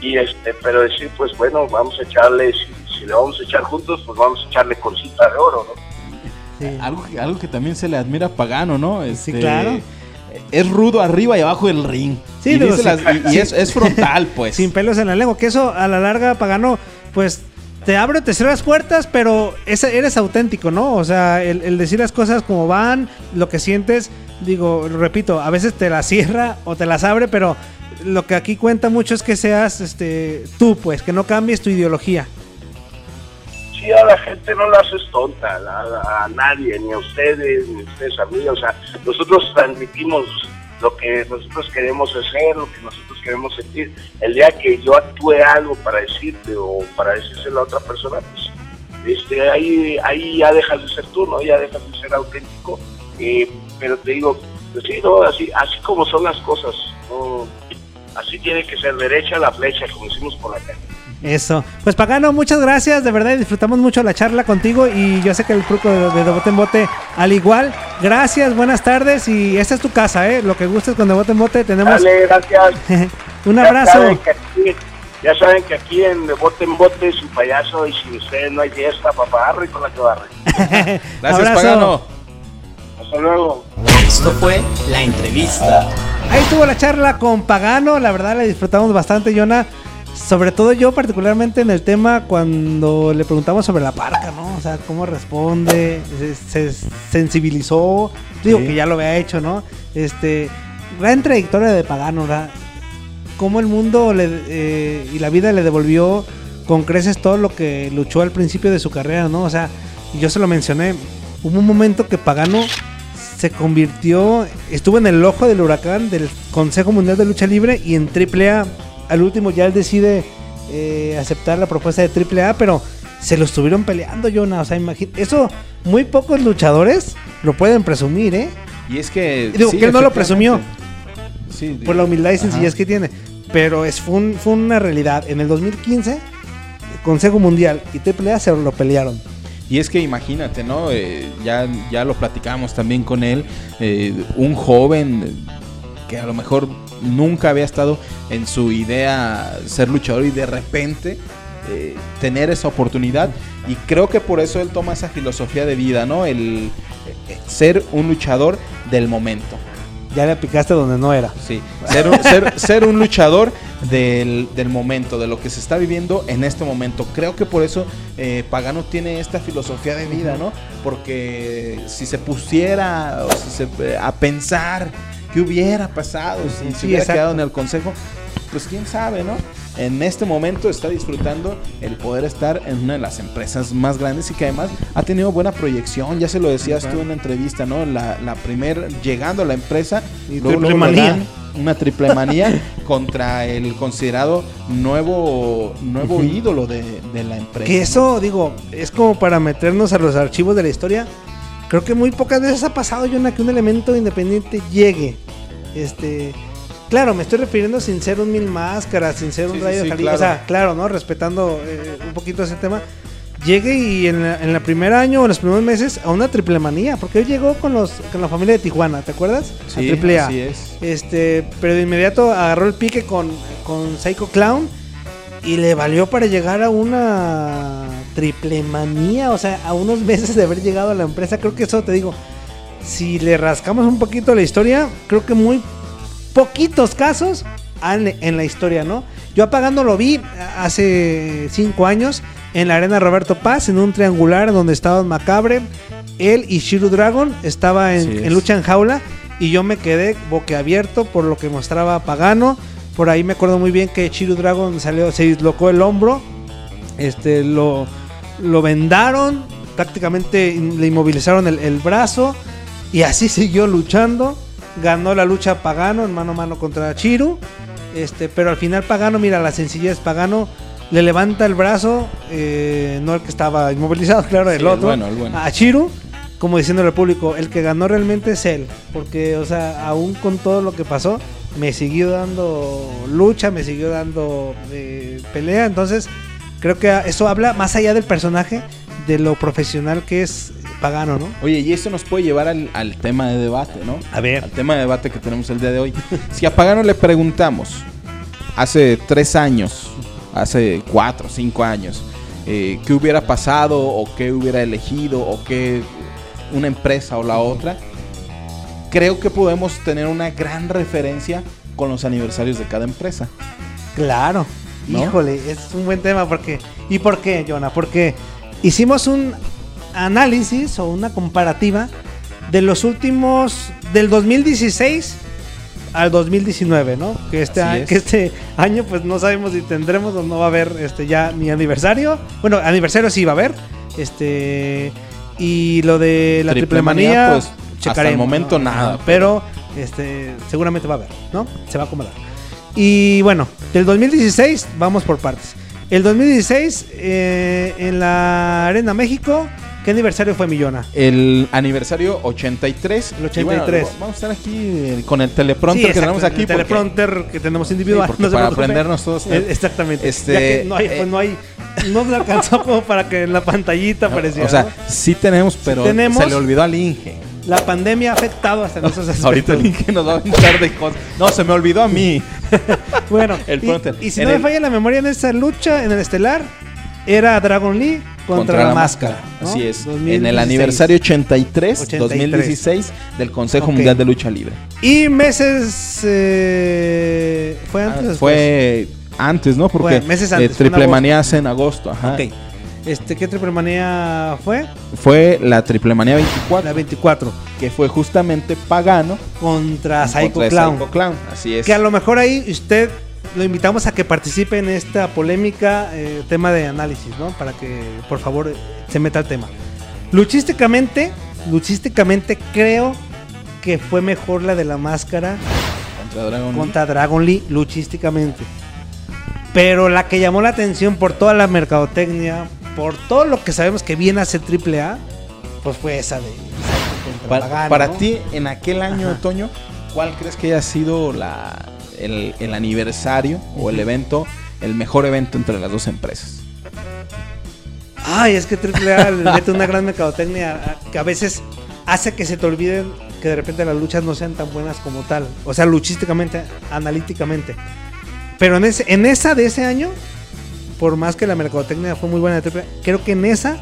y este, pero decir pues bueno, vamos a echarle si, si le vamos a echar juntos, pues vamos a echarle con cita de oro, ¿no? Sí. Algo, que- algo que también se le admira a Pagano, ¿no? Este, claro. Es rudo arriba y abajo del ring. Sí, y, digo, dice sí. las- y- y Sí. es, es frontal, pues. Sin pelos en la lengua. Que eso a la larga, Pagano, pues te abre o te cierra las puertas, pero ese- eres auténtico, ¿no? O sea, el, el decir las cosas como van, lo que sientes, digo, repito, a veces te las cierra o te las abre, pero lo que aquí cuenta mucho es que seas este tú, pues, que no cambies tu ideología. Sí a la gente no la haces tonta, a, a- a nadie, ni a ustedes, ni a ustedes a mí. O sea, nosotros transmitimos lo que nosotros queremos hacer, lo que nosotros queremos sentir. El día que yo actúe algo para decirte o para decírselo a otra persona, pues este, ahí, ahí ya dejas de ser tú, ¿no? Ya dejas de ser auténtico. Eh, pero te digo, pues sí, ¿no? Así, así como son las cosas, ¿no? Así tiene que ser derecha la flecha, como decimos por la calle. Eso. Pues Pagano, muchas gracias. De verdad disfrutamos mucho la charla contigo y yo sé que el truco de, de, de bote en bote al igual. Gracias, buenas tardes y esta es tu casa, ¿eh? Lo que gustes con de bote en bote tenemos Dale, gracias. un Ya abrazo. saben que aquí, ya saben que aquí en De Bote en Bote, sin payaso y sin ustedes no hay fiesta, papá. Arre con la que barre. Gracias, Abrazo. Pagano. Hasta luego. Esto fue la entrevista. Ahí estuvo la charla con Pagano, la verdad la disfrutamos bastante, Yona. Sobre todo yo particularmente en el tema cuando le preguntamos sobre la parca, ¿no? O sea, cómo responde, se, se sensibilizó, digo Sí. que ya lo había hecho, ¿no? Este, gran trayectoria de Pagano, ¿verdad? Cómo el mundo le, eh, y la vida le devolvió con creces todo lo que luchó al principio de su carrera, ¿no? O sea, yo se lo mencioné, hubo un momento que Pagano se convirtió, estuvo en el ojo del huracán del Consejo Mundial de Lucha Libre y en AAA, al último ya él decide eh, aceptar la propuesta de AAA, pero se lo estuvieron peleando, Jonah. O sea, imagínate, eso muy pocos luchadores lo pueden presumir, ¿eh? Y es que. Digo, sí, que él no lo presumió Sí, por la humildad y sencillez que tiene. Pero es, fue, un- fue una realidad. En el 2015, Consejo Mundial y AAA se lo pelearon. Y es que imagínate, ¿no? Eh, ya, ya lo platicamos también con él. eh, un joven que a lo mejor nunca había estado en su idea ser luchador y de repente eh, tener esa oportunidad. Y creo que por eso él toma esa filosofía de vida, ¿no? El eh, ser un luchador del momento. Ya le picaste donde no era. Sí, ser un, ser, ser un luchador del, del momento, de lo que se está viviendo en este momento. Creo que por eso eh, Pagano tiene esta filosofía de vida, ¿no? Porque si se pusiera o si se- a pensar qué hubiera pasado si se Sí, hubiera exacto. quedado en el consejo, pues quién sabe, ¿no? En este momento está disfrutando el poder estar en una de las empresas más grandes y que además ha tenido buena proyección. Ya se lo decías tú en la entrevista, ¿no? La, la primer llegando a la empresa Y luego- triple luego manía. dan una triple manía contra el considerado nuevo nuevo ídolo de, de la empresa. Que eso, digo, es como para meternos a los archivos de la historia. Creo que muy pocas veces ha pasado, Jonah, que un elemento independiente llegue. Este. Claro, me estoy refiriendo sin ser un mil máscaras, sin ser un Sí, rayo de sí, Jalisco. claro. O sea, claro, ¿no? Respetando eh, un poquito ese tema. Llegue y en la, en la primer año o en los primeros meses a una triple manía. Porque él llegó con los con la familia de Tijuana, ¿te acuerdas? a Sí, triple A. así es. Este, pero de inmediato agarró el pique con, con Psycho Clown y le valió para llegar a una triple manía, o sea, a unos meses de haber llegado a la empresa. Creo que eso te digo, si le rascamos un poquito la historia, creo que muy poquitos casos han en la historia, ¿no? Yo apagando lo vi hace cinco años en la arena Roberto Paz, en un triangular donde estaba Macabre, él y Shiru Dragon, estaba en, en lucha en jaula y yo me quedé boquiabierto por lo que mostraba Pagano. Por ahí me acuerdo muy bien que Shiru Dragon salió, se dislocó el hombro, este, lo, lo vendaron, prácticamente le inmovilizaron el, el brazo y así siguió luchando. Ganó la lucha Pagano en mano a mano contra Chiru. Este, pero al final Pagano, mira la sencillez, Pagano le levanta el brazo, eh, no el que estaba inmovilizado, claro, el Sí, el otro, bueno, el bueno. a Chiru, como diciéndole al público, el que ganó realmente es él, porque, o sea, aún con todo lo que pasó, me siguió dando lucha, me siguió dando eh, pelea, entonces creo que eso habla más allá del personaje, de lo profesional que es Pagano, ¿no? Oye, y esto nos puede llevar al, al tema de debate, ¿no? A ver. Al tema de debate que tenemos el día de hoy. si a Pagano le preguntamos hace tres años, hace cuatro, cinco años, eh, qué hubiera pasado o qué hubiera elegido o qué una empresa o la otra, creo que podemos tener una gran referencia con los aniversarios de cada empresa. Claro. ¿No? Híjole, es un buen tema porque ¿y por qué, Jonah? Porque hicimos un análisis o una comparativa de los últimos del 2016 al 2019, ¿no? Que este, Así a- es. que este año pues no sabemos si tendremos o no va a haber este ya ni aniversario. Bueno, aniversario sí va a haber. Este y lo de la Triple manía, pues, hasta el momento ¿no? nada, Pero este seguramente va a haber, ¿no? Se va a acomodar. Y bueno, del 2016 vamos por partes. El 2016 eh, en la Arena México, ¿qué aniversario fue Millona? El aniversario 83. El Y bueno, 83. vamos a estar aquí eh, con el teleprompter que tenemos aquí. el porque- teleprompter que tenemos individual. Sí, no para aprendernos todos. Eh, Exactamente. Este, Ya que no hay, eh, pues no hay, no me alcanzó como para que en la pantallita apareciera. O sea, ¿no? sí tenemos, pero tenemos. se le olvidó al Inge. La pandemia ha afectado hasta esos aspectos. Ahorita el Inge nos va a aventar de cosas. No, se me olvidó a mí. Bueno, El y- y, si no me falla la memoria en esa lucha en el estelar, era Dragon Lee contra, la, máscara. ¿no? Así es. En 2016. el aniversario 83, 83. 2016 del Consejo. Mundial de Lucha Libre. Y meses. eh, ¿Fue antes Ah, fue antes, ¿no? Porque meses eh, antes, en Triple. Manía hace en agosto. Ajá. Ok. Este, ¿Qué triple manía fue? Fue la Triple Manía 24, La 24. que fue justamente Pagano Contra Psycho contra Clown. Psycho Clown. Así es. Que a lo mejor ahí usted lo invitamos a que participe en esta polémica eh, tema de análisis, ¿no? Para que, por favor, se meta al tema. Luchísticamente, luchísticamente creo que fue mejor la de la máscara Contra Dragon Lee. contra Dragon Lee, luchísticamente. Pero la que llamó la atención por toda la mercadotecnia, por todo lo que sabemos que viene a ser AAA, pues fue esa de... Para, para ¿no? ti, en aquel año, Ajá. Toño, ¿cuál crees que haya sido la, el, el aniversario o el evento, el mejor evento entre las dos empresas? Ay, es que AAA le mete una gran mercadotecnia que a veces hace que se te olviden que de repente las luchas no sean tan buenas como tal. O sea, luchísticamente, analíticamente. Pero en, ese, en esa de ese año, por más que la mercadotecnia fue muy buena creo que en esa,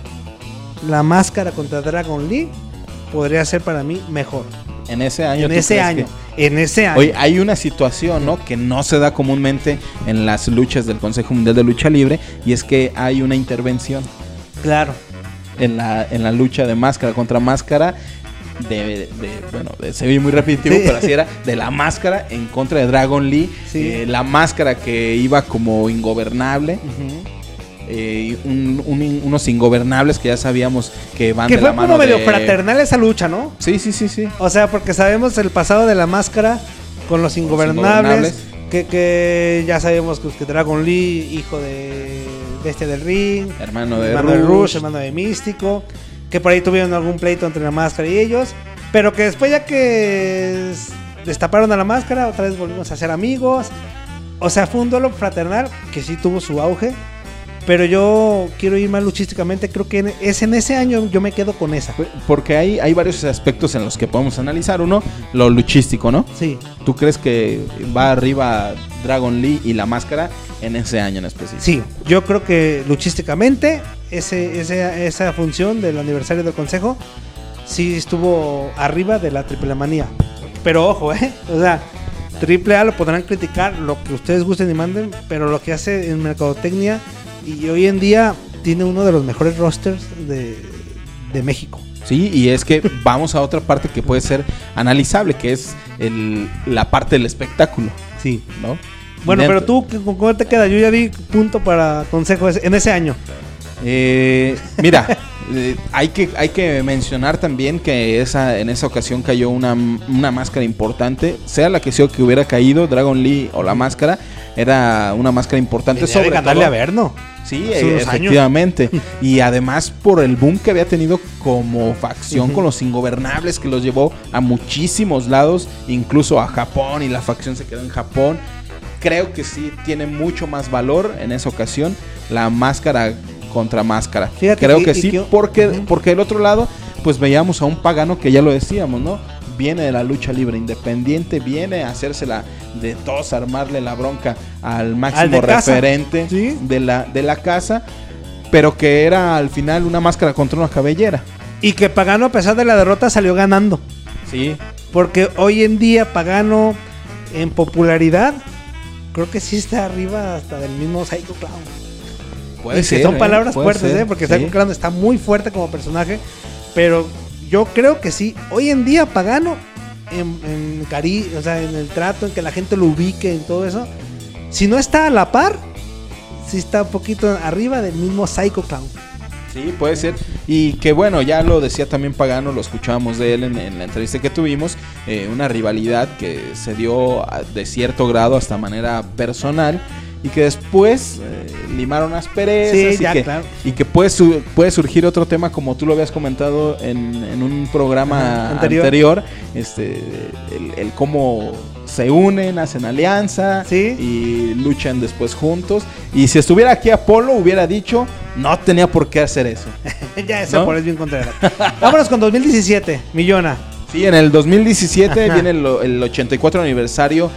la máscara contra Dragon Lee podría ser para mí mejor. En ese año. En ¿tú ese año. que- En ese año. Oye, hay una situación, ¿no? Que no se da comúnmente en las luchas del Consejo Mundial de Lucha Libre y es que hay una intervención claro. en la, en la lucha de máscara contra máscara. De, de- bueno, de- se ve muy repetitivo, Sí. pero así era, de la máscara en contra de Dragon Lee, Sí. eh, la máscara que iba como ingobernable, eh, un- un- unos ingobernables que ya sabíamos que van Que de fue la mano como medio fraternal esa lucha, ¿no? Sí, sí, sí, sí. O sea, porque sabemos el pasado de la máscara con los ingobernables. ingobernables. Que, que ya sabemos que, Dragon Lee, hijo de Bestia del Ring, Hermano de hermano de. Rush, hermano de Místico. Que por ahí tuvieron algún pleito entre la máscara y ellos. Pero que después, ya que destaparon a la máscara, otra vez volvimos a ser amigos. O sea, fue un duelo fraternal que sí tuvo su auge. Pero yo quiero ir más luchísticamente. Creo que es en ese año yo me quedo con esa. Porque hay, hay varios aspectos en los que podemos analizar. Uno, lo luchístico, ¿no? Sí. ¿Tú crees que va arriba Dragon Lee y la máscara en ese año en específico? Sí, yo creo que luchísticamente ese, ese- esa función del aniversario del consejo sí estuvo arriba de la triple manía. Pero ojo, ¿eh? O sea, triple A lo podrán criticar lo que ustedes gusten y manden, pero lo que hace en mercadotecnia y hoy en día tiene uno de los mejores rosters de, de México. Sí, y es que vamos a otra parte que puede ser analizable, que es el- la parte del espectáculo, Sí. ¿no? Bueno, pero tú, ¿con cuál te queda? Yo ya di punto para consejo ese- en ese año. Eh, mira, eh, hay, que, hay que mencionar también que esa, en esa ocasión cayó una, una máscara importante, sea la que sea que hubiera caído, Dragon Lee o la máscara, era una máscara importante Venía de sobre ganarle todo- a Verno. Sí, eh, años. efectivamente. y además por el boom que había tenido como facción con los ingobernables que los llevó a muchísimos lados, incluso a Japón y la facción se quedó en Japón. Creo que sí tiene mucho más valor en esa ocasión la máscara contra máscara. Fíjate Creo que- que, y sí, que- porque, porque del otro lado, pues veíamos a un pagano que ya lo decíamos, ¿no? Viene de la lucha libre independiente, viene a hacérsela de todos, armarle la bronca al máximo de referente Sí. de, la, de la casa, pero que era al final una máscara contra una cabellera. Y que Pagano, a pesar de la derrota, salió ganando. Sí, Porque hoy en día Pagano en popularidad creo que sí está arriba hasta del mismo Psycho Clown. Puede que son ¿eh? palabras fuertes, ser, ¿eh? Porque. Psycho Clown está muy fuerte como personaje. Pero yo creo que sí. Hoy en día Pagano en, en cari o sea, en el trato, en que la gente lo ubique, en todo eso. Si no está a la par, sí está un poquito arriba del mismo Psycho Clown. Sí, puede ser. Y que bueno, ya lo decía también Pagano, lo escuchábamos de él en, en la entrevista que tuvimos, eh, una rivalidad que se dio a- de cierto grado hasta manera personal y que después eh, limaron asperezas Sí, y, ya, que, claro. y que puede, su- puede surgir otro tema como tú lo habías comentado en, en un programa Ajá, anterior, anterior. este, el, el cómo se unen, hacen alianza Sí. y luchan después juntos. Y si estuviera aquí Apolo hubiera dicho, no tenía por qué hacer eso. ya ese ¿No? es bien Contreras. Vámonos con 2017, Millona. Sí, en el 2017 Ajá. viene el, el 84 aniversario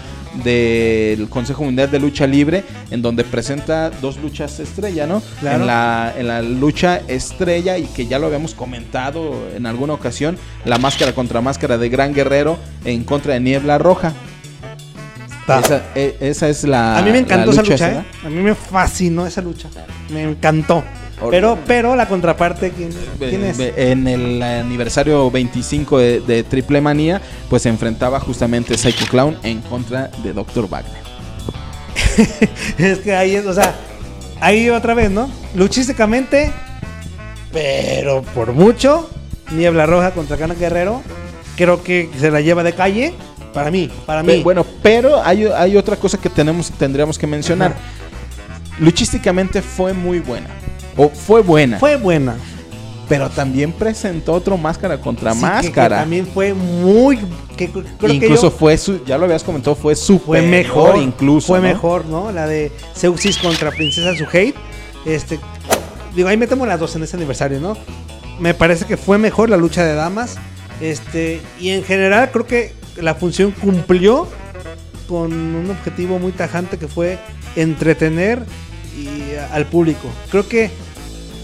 del Consejo Mundial de Lucha Libre, en donde presenta dos luchas estrella, ¿no? Claro. En, la, en la lucha estrella, y que ya lo habíamos comentado en alguna ocasión, la máscara contra máscara de Gran Guerrero en contra de Niebla Roja. Esa, e- esa es la. A mí me encantó esa lucha, ¿eh? A mí me fascinó esa lucha. Me encantó. Pero, pero la contraparte, ¿quién, quién es? Be- En el aniversario 25 de, de Triple Manía, pues se enfrentaba justamente Psycho Clown en contra de Dr. Wagner. es que ahí es, o sea, ahí otra vez, ¿no? Luchísticamente, pero por mucho, Niebla Roja contra Cana Guerrero, creo que se la lleva de calle. Para mí, para mí. Pe- Bueno, pero hay, hay otra cosa que tenemos, tendríamos que mencionar. Ajá. Luchísticamente fue muy buena. O fue buena. fue buena. Pero también presentó otro máscara contra Sí, que- que máscara. también fue muy. Que, creo incluso yo- fue su, ya lo habías comentado, fue su fue mejor. incluso. Fue ¿no? mejor, ¿no? La de Zeuxis contra Princesa Suheit. Este. Digo, ahí metemos las dos en ese aniversario, ¿no? Me parece que fue mejor la lucha de damas. Este. Y en general creo que la función cumplió con un objetivo muy tajante que fue entretener y, al público. Creo que,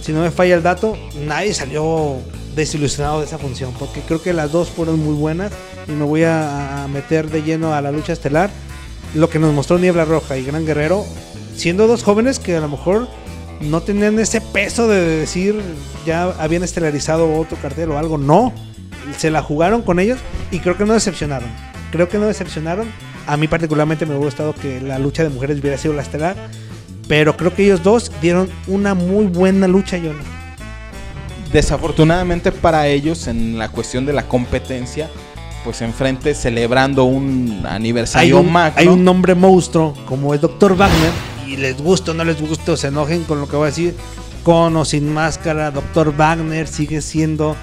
si no me falla el dato, nadie salió desilusionado de esa función, porque creo que las dos fueron muy buenas y me voy a, meter de lleno a la lucha estelar. Lo que nos mostró Niebla Roja y Gran Guerrero, siendo dos jóvenes que a lo mejor no tenían ese peso de decir ya habían estelarizado otro cartel o algo, no. Se la jugaron con ellos y creo que no decepcionaron. Creo que no decepcionaron. A mí particularmente me hubiera gustado que la lucha de mujeres hubiera sido la estelar. Pero creo que ellos dos dieron una muy buena lucha, John. Desafortunadamente para ellos, en la cuestión de la competencia, pues enfrente celebrando un Hay aniversario un, magno. hay un nombre monstruo como es Dr. Wagner. Y les gusta o no les gusta o se enojen con lo que voy a decir. Con o sin máscara, Dr. Wagner sigue siendo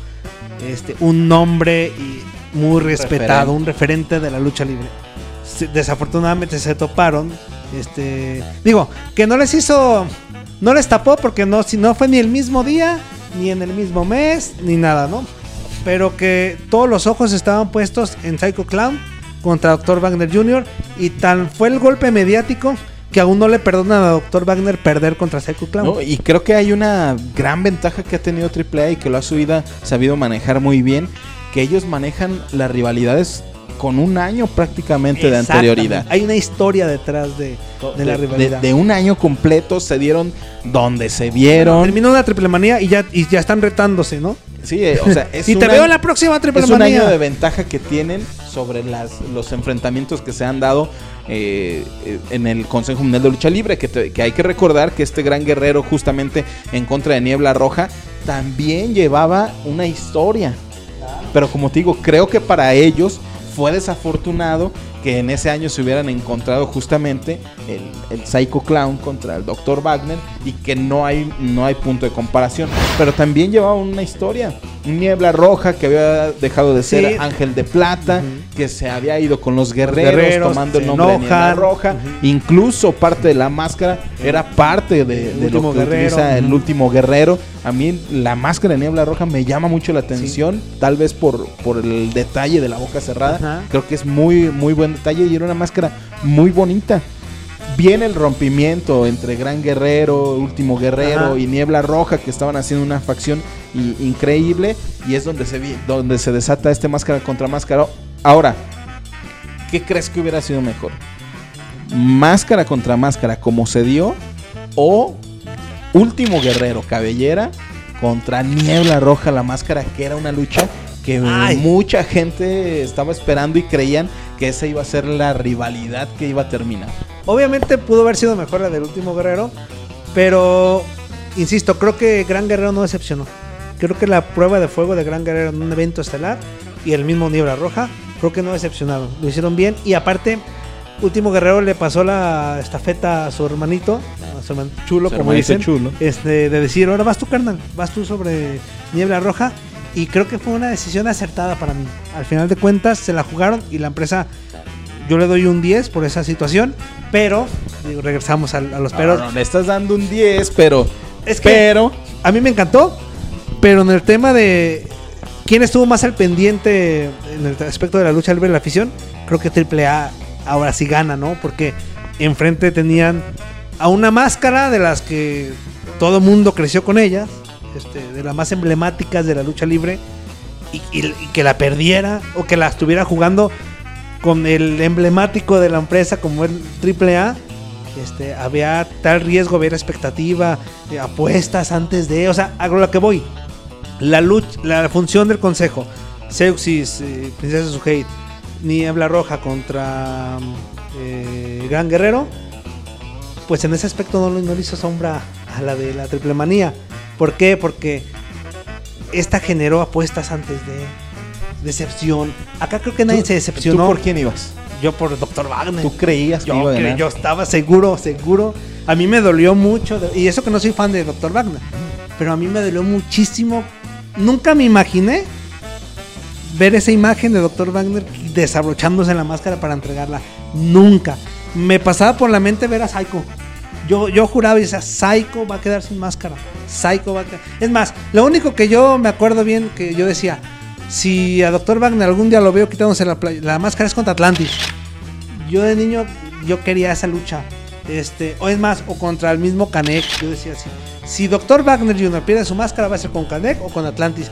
este, un nombre y muy respetado, Referente. un referente de la lucha libre. Desafortunadamente se toparon. Este, digo, que no les hizo, no les tapó porque no, si no fue ni el mismo día, ni en el mismo mes, ni nada, ¿no? Pero que todos los ojos estaban puestos en Psycho Clown contra Dr. Wagner Jr. Y tan fue el golpe mediático que aún no le perdonan a Dr. Wagner perder contra Psycho Clown. Y creo que hay una gran ventaja que ha tenido AAA y que lo ha subido, sabido manejar muy bien, que ellos manejan las rivalidades con un año prácticamente de anterioridad. Hay una historia detrás de, de la rivalidad. de un año completo se dieron donde se vieron. Terminó la triple manía y ya, y ya están retándose, ¿no? Sí, eh, o sea, es y te un veo año- en la próxima triple Es un manía. año de ventaja que tienen sobre las, los enfrentamientos que se han dado eh, eh, en el Consejo Mundial de Lucha Libre. Que, te- que hay que recordar que este gran guerrero, justamente en contra de Niebla Roja, también llevaba una historia. Pero como te digo, creo que para ellos fue desafortunado que en ese año se hubieran encontrado justamente el, el Psycho Clown contra el Dr. Wagner y que no hay, no hay punto de comparación. Pero también llevaba una historia. Niebla Roja que había dejado de ser Sí. Ángel de Plata, que se había ido con los guerreros, guerreros, tomando el nombre de Niebla. Roja. Incluso parte de la máscara era parte de, lo que guerrero. utiliza el último guerrero. A mí la máscara de Niebla Roja me llama mucho la atención, tal vez por, por el detalle de la boca cerrada. Ajá. Creo que es muy, muy buen detalle y era una máscara muy bonita. Viene el rompimiento entre Gran Guerrero, Último Guerrero Ajá. y Niebla Roja que estaban haciendo una facción increíble y es donde se, vi- donde se desata este máscara contra máscara. Ahora, ¿qué crees que hubiera sido mejor? ¿Máscara contra máscara como se dio? ¿O Último Guerrero, Cabellera contra Niebla Roja, la máscara que era una lucha que Ay. mucha gente estaba esperando y creían que esa iba a ser la rivalidad que iba a terminar? Obviamente pudo haber sido mejor la del último guerrero, pero insisto, creo que Gran Guerrero no decepcionó. Creo que la prueba de fuego de Gran Guerrero en un evento estelar y el mismo Niebla Roja, creo que no decepcionaron. Lo hicieron bien y aparte, Último Guerrero le pasó la estafeta a su hermanito, a su hermano chulo, Su como hermanito dicen, chulo. Este, de decir, ahora vas tú, carnal, vas tú sobre Niebla Roja. Y creo que fue una decisión acertada para mí. Al final de cuentas, se la jugaron y la empresa yo le doy un 10 por esa situación, pero digo, regresamos a, a los peros. No, no, le estás dando un 10, pero. Es que- pero. A mí me encantó, pero en el tema de quién estuvo más al pendiente en el aspecto de la lucha libre de la afición, creo que AAA ahora sí gana, ¿no? Porque enfrente tenían a una máscara de las que todo mundo creció con ellas, este, de las más emblemáticas de la lucha libre, y, que la perdiera o que la estuviera jugando con el emblemático de la empresa como el AAA. Este, había tal riesgo, había expectativa, eh, apuestas antes de, o sea, a lo que voy. La lucha, la función del consejo, Seuxis, eh, Princesa Suheit, Niebla Roja contra eh, Gran Guerrero, pues en ese aspecto no, le- no le hizo sombra a la de la triple manía. ¿Por qué? Porque esta generó apuestas antes de decepción. Acá creo que nadie ¿Tú- se decepcionó. ¿Tú por quién ibas? Yo por Dr. Wagner. ¿Tú creías que Yo, iba a cre- ganar? yo estaba seguro, seguro. A mí me dolió mucho. de- y eso que no soy fan de Dr. Wagner. Pero a mí me dolió muchísimo. Nunca me imaginé ver esa imagen de Dr. Wagner desabrochándose la máscara para entregarla. Nunca. Me pasaba por la mente ver a Psycho. Yo, yo juraba y decía, Psycho va a quedar sin máscara. Psycho va a quedar. Es más, lo único que yo me acuerdo bien que yo decía, si a Dr. Wagner algún día lo veo quitándose la, la máscara es contra Atlantis. Yo de niño, yo quería esa lucha. Este, o es más, o contra el mismo Kanek. Yo decía así. Si Dr. Wagner Jr. pierde su máscara, va a ser con Kanek o con Atlantis.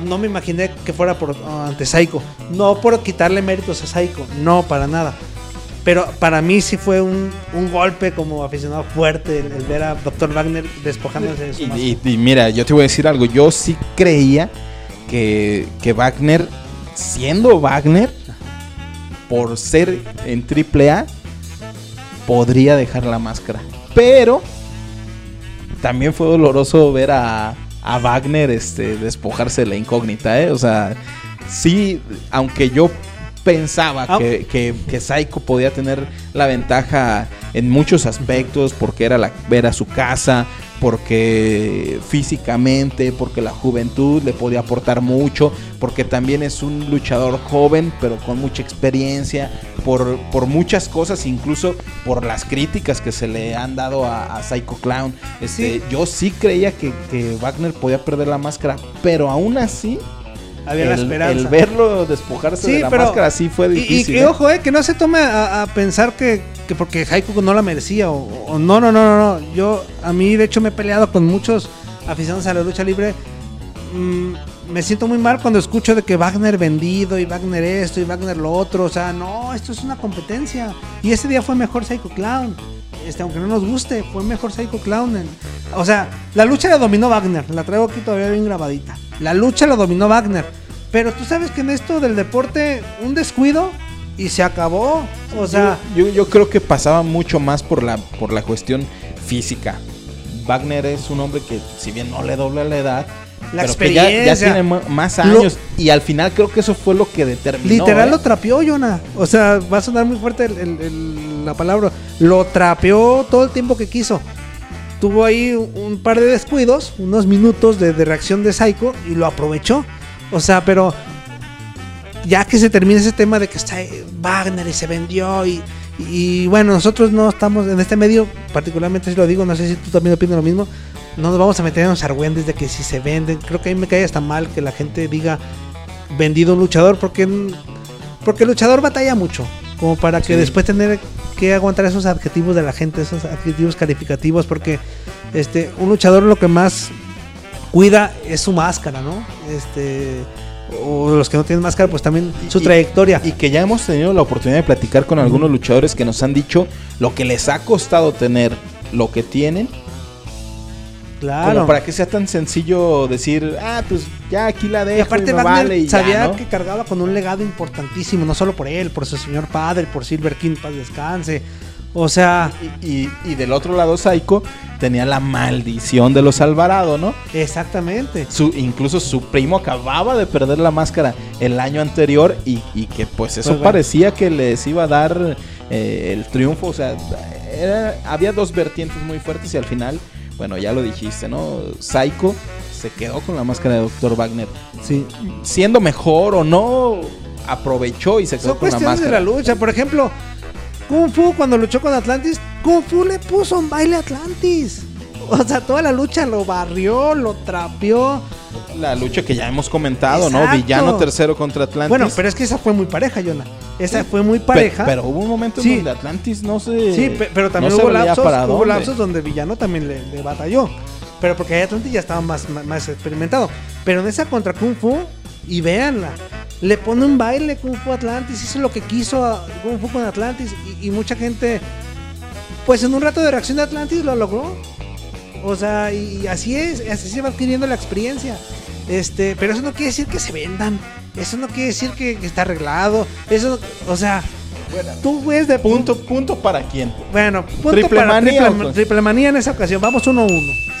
No me imaginé que fuera por ah, ante Psycho. No por quitarle méritos a Psycho. No, para nada. Pero para mí sí fue un, un golpe como aficionado fuerte el, el ver a Dr. Wagner despojándose de su Y, y- y mira, yo te voy a decir algo. Yo sí creía que, que Wagner, siendo Wagner, por ser en AAA, podría dejar la máscara. Pero también fue doloroso ver a, a Wagner este, despojarse de la incógnita, ¿eh? O sea, sí, aunque yo pensaba Ah. que, que, que Psycho podía tener la ventaja en muchos aspectos, porque era, la, era su casa, porque físicamente, porque la juventud le podía aportar mucho, porque también es un luchador joven, pero con mucha experiencia, por, por muchas cosas, incluso por las críticas que se le han dado a, a Psycho Clown. Este, Sí. Yo sí creía que, que Wagner podía perder la máscara, pero aún así, Había la el, esperanza. el verlo despojarse Sí, de la pero- máscara sí fue Y- difícil. Y, ¿eh? ojo, eh, que no se tome a, a pensar que, que porque Haiku no la merecía. O, o no, no, no, no, no. Yo, a mí, de hecho, me he peleado con muchos aficionados a la lucha libre. Mm, me siento muy mal cuando escucho de que Wagner vendido y Wagner esto y Wagner lo otro. O sea, no, esto es una competencia. Y ese día fue mejor Psycho Clown. Este, aunque no nos guste, fue mejor Psycho Clown. o sea, la lucha la dominó Wagner. La traigo aquí todavía bien grabadita. La lucha la dominó Wagner. Pero tú sabes que en esto del deporte, un descuido y se acabó. O sea, yo, yo, yo creo que pasaba mucho más por la, por la cuestión física. Wagner es un hombre que, si bien no le dobla la edad, La pero que ya, ya experiencia. tiene más Lo- años. y al final creo que eso fue lo que determinó. literal ¿eh? lo trapeó, Jonah. O sea, va a sonar muy fuerte el- el- el- la palabra. Lo trapeó todo el tiempo que quiso. Tuvo ahí un, un par de descuidos, unos minutos de, de reacción de Psycho y lo aprovechó. O sea, pero ya que se termina ese tema de que está Wagner y se vendió y, y bueno, nosotros no estamos en este medio, particularmente si lo digo, no sé si tú también opinas lo mismo, no nos vamos a meter en los argüendes de que si se venden, creo que a mí me cae hasta mal que la gente diga vendido un luchador porque, porque el luchador batalla mucho, como para que después tener que aguantar esos adjetivos de la gente, esos adjetivos calificativos, porque este un luchador lo que más cuida es su máscara, ¿no? Este o los que no tienen máscara, pues también su Y- trayectoria. Y que ya hemos tenido la oportunidad de platicar con algunos luchadores que nos han dicho lo que les ha costado tener lo que tienen. Claro. Como para que sea tan sencillo decir, ah, pues ya aquí la dejo. Y aparte y me Wagner vale y ya, sabía ¿no? que cargaba con un legado importantísimo, no solo por él, por su señor padre, por Silver King, paz descanse. O sea, Y, y- y del otro lado, Psycho tenía la maldición de los Alvarado, ¿no? exactamente. Su, incluso su primo acababa de perder la máscara el año anterior y, y que pues eso Pues, bueno. parecía que les iba a dar eh, el triunfo. O sea, era- había dos vertientes muy fuertes y al final, bueno, ya lo dijiste, ¿no? Psycho se quedó con la máscara de Dr. Wagner. Sí. Siendo mejor o no, aprovechó y se quedó Son con la cuestiones de máscara. la lucha. Por ejemplo, Kung Fu cuando luchó con Atlantis, Kung Fu le puso un baile a Atlantis. O sea, toda la lucha lo barrió, lo trapeó. La lucha que ya hemos comentado, ¿no? Villano tercero contra Atlantis. Bueno, pero es que esa fue muy pareja, Jonah. Esa fue muy pareja. Pero, hubo un momento Sí. en donde Atlantis no se. Sí, pe- pero también no hubo, lapsos, hubo lapsos donde Villano también le, le batalló. Pero porque ahí Atlantis ya estaba más, más, más experimentado. Pero en esa contra Kung Fu, y véanla, le pone un baile Kung Fu Atlantis, hizo lo que quiso Kung Fu con Atlantis. Y, y mucha gente, pues en un rato de reacción de Atlantis lo logró. O sea, y, así es, así se va adquiriendo la experiencia. Este, pero eso no quiere decir que se vendan. Eso no quiere decir que, que está arreglado. Eso, o sea, Tú es de Punto, punto para quién. Bueno, punto Triple para manía, triple, pues. triple manía en esa ocasión. Vamos 1-1.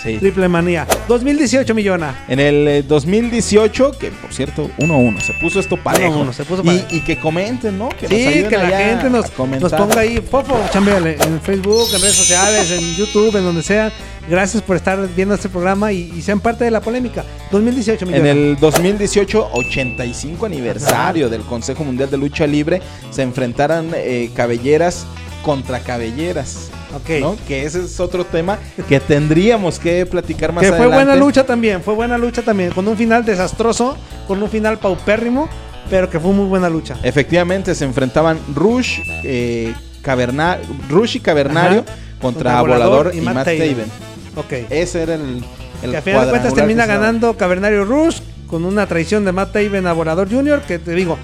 Sí. Triple manía. 2018 millona. En el eh, 2018, que por cierto, 1-1, se puso esto parejo. 1-1, se puso Y- parejo. Y, que comenten, ¿no? Que nos Sí, ayuden que la gente nos, nos ponga ahí, Fofo, chambeale, en Facebook, en redes sociales, en YouTube, en donde sea. Gracias por estar viendo este programa y, y sean parte de la polémica. 2018 En millona. el 2018, 85 aniversario del Consejo Mundial de Lucha Libre, se enfrentaron eh, cabelleras contra cabelleras. Ok. ¿no? Que ese es otro tema que tendríamos que platicar más Que fue adelante. buena lucha también, fue buena lucha también, con un final desastroso, con un final paupérrimo, pero que fue muy buena lucha. Efectivamente, se enfrentaban Rush, eh, Caverna- Rush y Cavernario Ajá. contra, Volador y, Matt Taven. Ok. Ese era el, el que a final de cuentas termina ganando Cavernario Rush con una traición de Matt Taven a Volador Jr. Que te digo,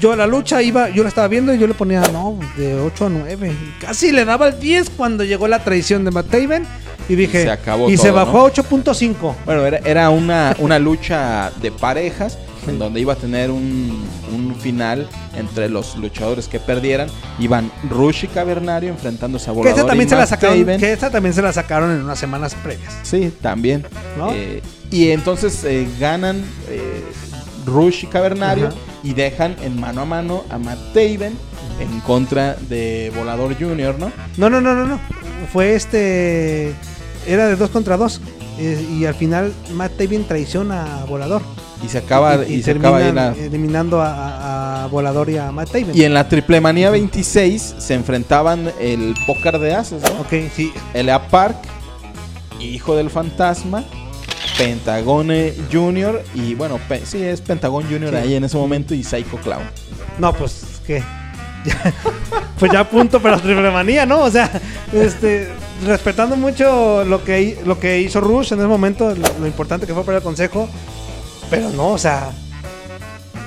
yo la lucha iba, yo la estaba viendo y yo le ponía, no, de 8 a 9. Casi le daba el 10 cuando llegó la traición de Matt Taven. Y dije, se acabó y se bajó ¿no? a 8.5. Bueno, era, era una, una lucha de parejas en donde iba a tener un, un final entre los luchadores que perdieran. Iban Rush y Cavernario enfrentándose a Que Volador esa también y se la sacaron, Taven. que esa también se la sacaron en unas semanas previas. Sí, también. ¿No? Eh, y entonces eh, ganan eh, Rush y Cavernario Ajá. y dejan en mano a mano a Matt Taven en contra de Volador Jr., ¿no? No, no, no, no, no. Fue este. Era de 2 contra 2. y al final Matt Taven traiciona a Volador. Y se acaba, y, se acaba ahí la... eliminando a, Volador y a Matt Taven. Y en la Triple Manía 26 se enfrentaban el pócar de Ases, ¿no? Ok, sí. L.A. Park, Hijo del Fantasma, Pentagone Jr. y bueno, pe- sí, es Pentagón. Sí. ahí en ese momento y Psycho Clown. No, pues, ¿qué? Pues ya punto para la triple manía, ¿no? O sea, este, respetando mucho lo que, lo que hizo Rush en ese momento, lo, lo importante que fue para el consejo, pero no, o sea,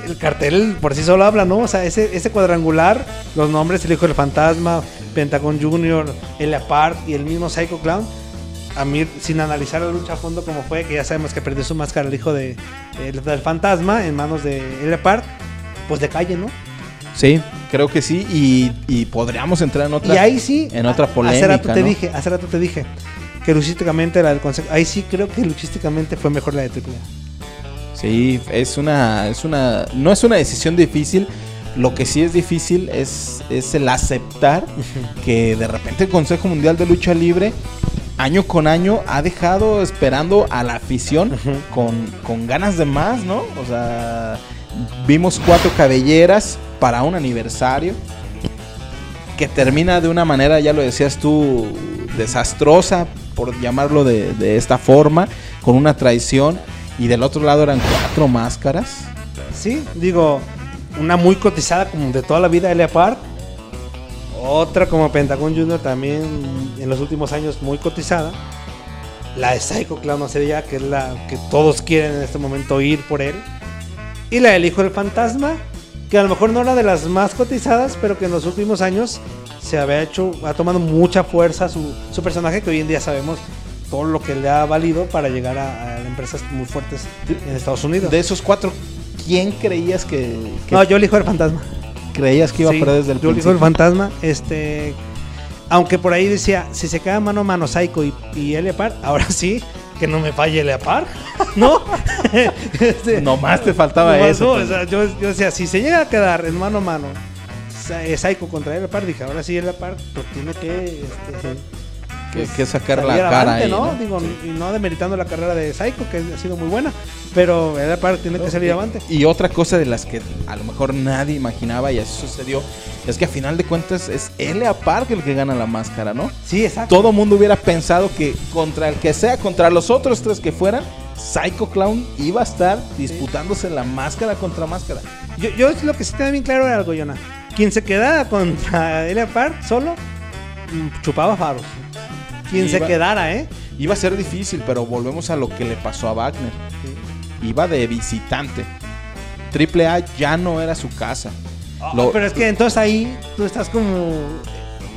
el cartel por sí solo habla, ¿no? O sea, ese, ese cuadrangular, los nombres, el hijo del fantasma, Pentagon Jr., el Apart y el mismo Psycho Clown, a mí, sin analizar la lucha a fondo como fue, que ya sabemos que perdió su máscara el hijo de, el- del fantasma en manos de el Apart, pues de calle, ¿no? Sí, creo que sí. Y, y podríamos entrar en otra. Y ahí sí. en otra a- Hace polémica, rato te ¿no? dije, hace rato te dije que luchísticamente la del consejo. Ahí sí creo que luchísticamente fue mejor la de AAA. Sí, es una, es una, no es una decisión difícil. Lo que sí es difícil es, es el aceptar que de repente el Consejo Mundial de Lucha Libre año con año ha dejado esperando a la afición con, con ganas de más, ¿no? O sea, vimos cuatro cabelleras para un aniversario que termina de una manera, ya lo decías tú, desastrosa, por llamarlo de, de esta forma, con una traición. Y del otro lado eran cuatro máscaras. Sí, digo, una muy cotizada como de toda la vida Elia Park. Otra como Pentagon Jr. también en los últimos años muy cotizada. La de Psycho Clown no sería que es la que todos quieren en este momento ir por él. Y la del Hijo del Fantasma, que a lo mejor no era de las más cotizadas, pero que en los últimos años se había hecho, ha tomado mucha fuerza su, su personaje, que hoy en día sabemos todo lo que le ha valido para llegar a, a empresas muy fuertes en Estados Unidos. De esos cuatro, ¿quién creías que, que no, yo elijo el fantasma. creías que iba Sí, a perder desde el yo elijo el principio? fantasma. Este, aunque por ahí decía, si se queda mano a mano Psycho y, y Eleapar, ahora sí, que no me falle Eleapar, ¿no? Este, Nomás te faltaba nomás eso. no, pues. o sea, yo, yo decía, si se llega a quedar en mano a mano eh, Psycho contra Eleapar, dije, ahora sí Eleapar pues, tiene que... Este, que, que sacar la cara ahí, ¿no? ¿no? Digo, y no demeritando la carrera de Psycho, que ha sido muy buena, pero Eleapar tiene que salir avante. Y otra cosa de las que a lo mejor nadie imaginaba y así sucedió, es que a final de cuentas es L.A. Park el que gana la máscara, ¿no? Sí, exacto. Todo mundo hubiera pensado que contra el que sea, contra los otros tres que fueran, Psycho Clown iba a estar disputándose la máscara contra máscara. Yo, yo lo que sí tenía bien claro era algo, Jonah. Quien se quedara contra Elia Park solo, mm, chupaba faros. Quien se quedara, ¿eh? Iba a ser difícil, pero volvemos a lo que le pasó a Wagner. Iba de visitante. Triple A ya no era su casa. Lo- Ah, Pero es que entonces ahí tú estás como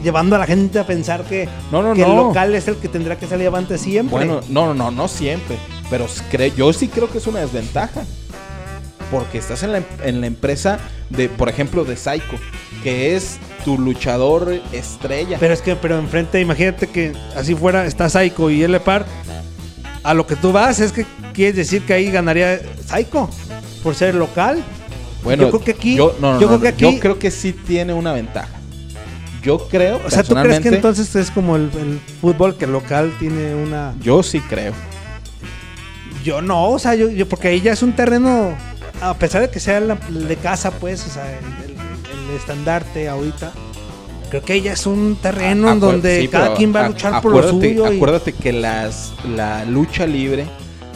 llevando a la gente a pensar que, No, no, que el local es el que tendrá que salir avante siempre. Bueno, no, no, no, no siempre. Pero cre- yo sí creo que es una desventaja. Porque estás en la, em- en la empresa de, por ejemplo, de Psycho, que es tu luchador estrella. Pero es que, pero enfrente, imagínate que así fuera, está Psycho y L Par. A lo que tú vas es que quieres decir que ahí ganaría Psycho por ser local. bueno, yo creo que aquí- yo, no, no, yo no, creo que aquí- yo creo que sí tiene una ventaja. Yo creo, O sea, ¿tú crees que entonces es como el, el fútbol que local tiene una... Yo sí creo. Yo no, o sea, yo, yo- porque ahí ya es un terreno, a pesar de que sea la- el de casa, pues, o sea, el, el- el estandarte ahorita, creo que ya es un terreno en donde sí, cada quien va a a- luchar por lo acuérdate- suyo. y- Acuérdate que las, la lucha libre,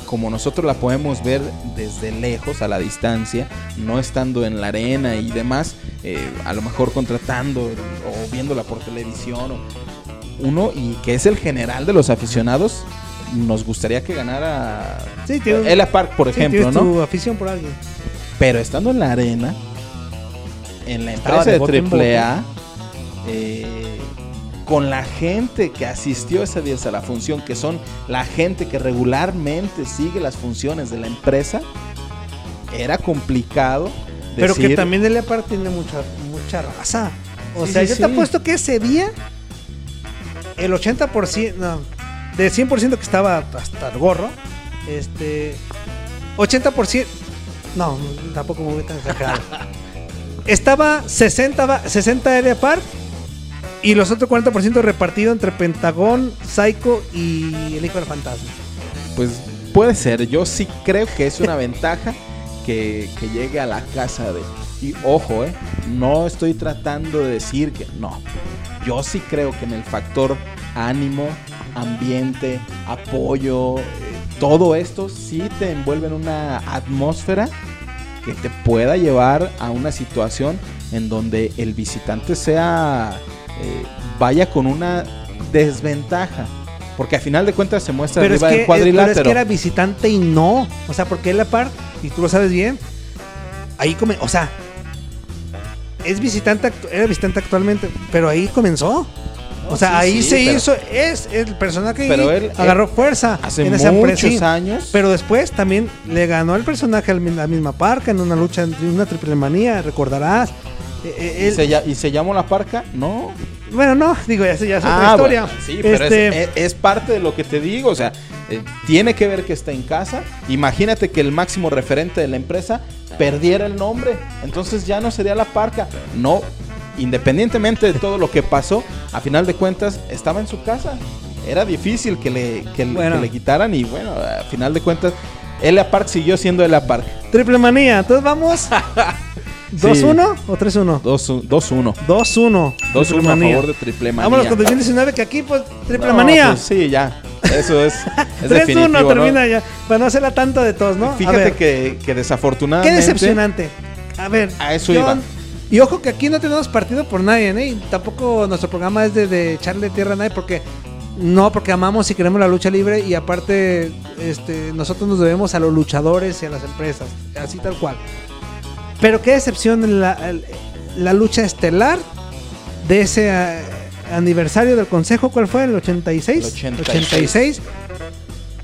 como nosotros la podemos ver desde lejos, a la distancia, no estando en la arena y demás, eh, a lo mejor contratando o viéndola por televisión, o- uno, y que es el general de los aficionados, nos gustaría que ganara Sí, Ella Park, por sí, ejemplo, ¿no? tu afición por alguien. Pero estando en la arena, en la empresa de de. AAA, eh, con la gente que asistió ese día a la función, que son la gente que regularmente sigue las funciones de la empresa, era complicado. Pero que también el Apar tiene mucha, mucha raza. O Sí, sea, sí, yo sí. te apuesto que ese día, el 80%, no, del 100% que estaba hasta el gorro, este, 80%, no, tampoco me voy tan exagerado. Estaba 60, va- 60 Area Park y los otros 40% repartido entre Pentagón, Psycho y el Hijo del Fantasma. Pues puede ser, yo sí creo que es una ventaja que, que llegue a la casa de... Y ojo, eh, no estoy tratando de decir que no. Yo sí creo que en el factor ánimo, ambiente, apoyo, eh, todo esto sí te envuelve en una atmósfera que te pueda llevar a una situación en donde el visitante sea eh, vaya con una desventaja. Porque a final de cuentas se muestra Pero es, arriba que, del pero cuadrilátero. es que era visitante y no. O sea, porque el Park, y tú lo sabes bien, ahí come, o sea, es visitante, era visitante actualmente, pero ahí comenzó. O sea, sí, ahí sí, se pero- hizo, es el personaje Pero él- agarró él fuerza Hace en esa muchos años. Pero después también le ganó el personaje a la misma parca en una lucha, en una triple manía, recordarás. Eh, eh, ¿Y, él- se, y se llamó la parca? No. bueno, no, digo, ya, ya es otra Ah, historia. bueno, sí, pero es- Este, es, es parte de lo que te digo. O sea, eh, tiene que ver que está en casa. Imagínate que el máximo referente de la empresa perdiera el nombre. Entonces ya no sería la parca. No. Independientemente de todo lo que pasó, a final de cuentas estaba en su casa. Era difícil que le, que, le- Bueno. que le quitaran y bueno, a final de cuentas, Elia Park siguió siendo Elia Park. triple manía, entonces vamos. 2-1 o 3-1? 2-1. 2-1 2-1. 2-1 Triple a favor de Triple Manía. Vámonos con 2019, que aquí, pues, triple No, manía. pues sí, ya. Eso es, es 3-1 definitivo, ¿no? termina ya. Para no hacerla tanto de todos, ¿no? Fíjate que, que desafortunadamente. Qué decepcionante. A ver. A eso yo- iba. Y ojo que aquí no tenemos partido por nadie, ¿eh? Y tampoco nuestro programa es de, de echarle tierra a nadie porque no, porque amamos y queremos la lucha libre y aparte este, nosotros nos debemos a los luchadores y a las empresas, así tal cual. Pero qué decepción en la, lucha estelar de ese eh, aniversario del consejo, ¿cuál fue? ¿El 86? El 86.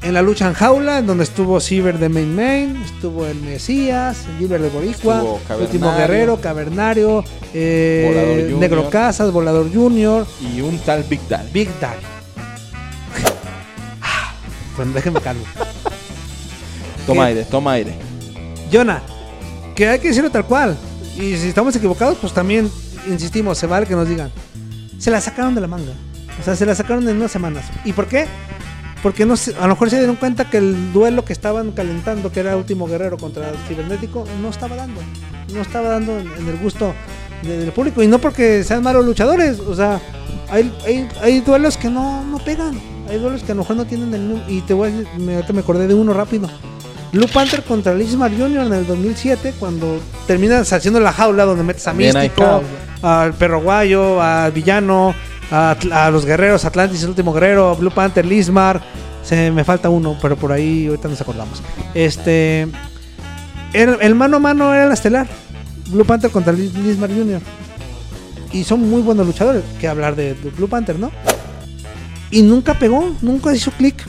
En la lucha en jaula, en donde estuvo Ciber de Main Main, estuvo el Mesías, el Gilbert de Boricua, Último. Guerrero, Cavernario, eh, Volador Junior. Negro Casas, Volador Junior, Y un tal Big Daddy. Big Daddy. bueno, déjenme calmo. Toma aire, toma aire. Jonah, que hay que decirlo tal cual. Y si estamos equivocados, pues también, insistimos, se vale que nos digan. Se la sacaron de la manga. O sea, se la sacaron en unas semanas. ¿Y por qué? Porque no a lo mejor se dieron cuenta que el duelo que estaban calentando, que era Último Guerrero contra el Cibernético, no estaba dando. No estaba dando en, en el gusto de- del público. Y no porque sean malos luchadores. O sea, hay, hay, hay duelos que no, no pegan. Hay duelos que a lo mejor no tienen el... nu- Y te voy a decir, me, me acordé de uno rápido. Blue Panther contra Lismar Jr. en el 2007, cuando terminas haciendo la jaula donde metes a Místico, al Perro Guayo, al Villano, a, los Guerreros, Atlantis, el último Guerrero, Blue Panther, Lismar. Se me falta uno, pero por ahí ahorita nos acordamos. Este. El, mano a mano era la estelar. Blue Panther contra Lis- Lismar Jr. Y son muy buenos luchadores. Que hablar de, de Blue Panther, ¿no? Y nunca pegó, nunca hizo clic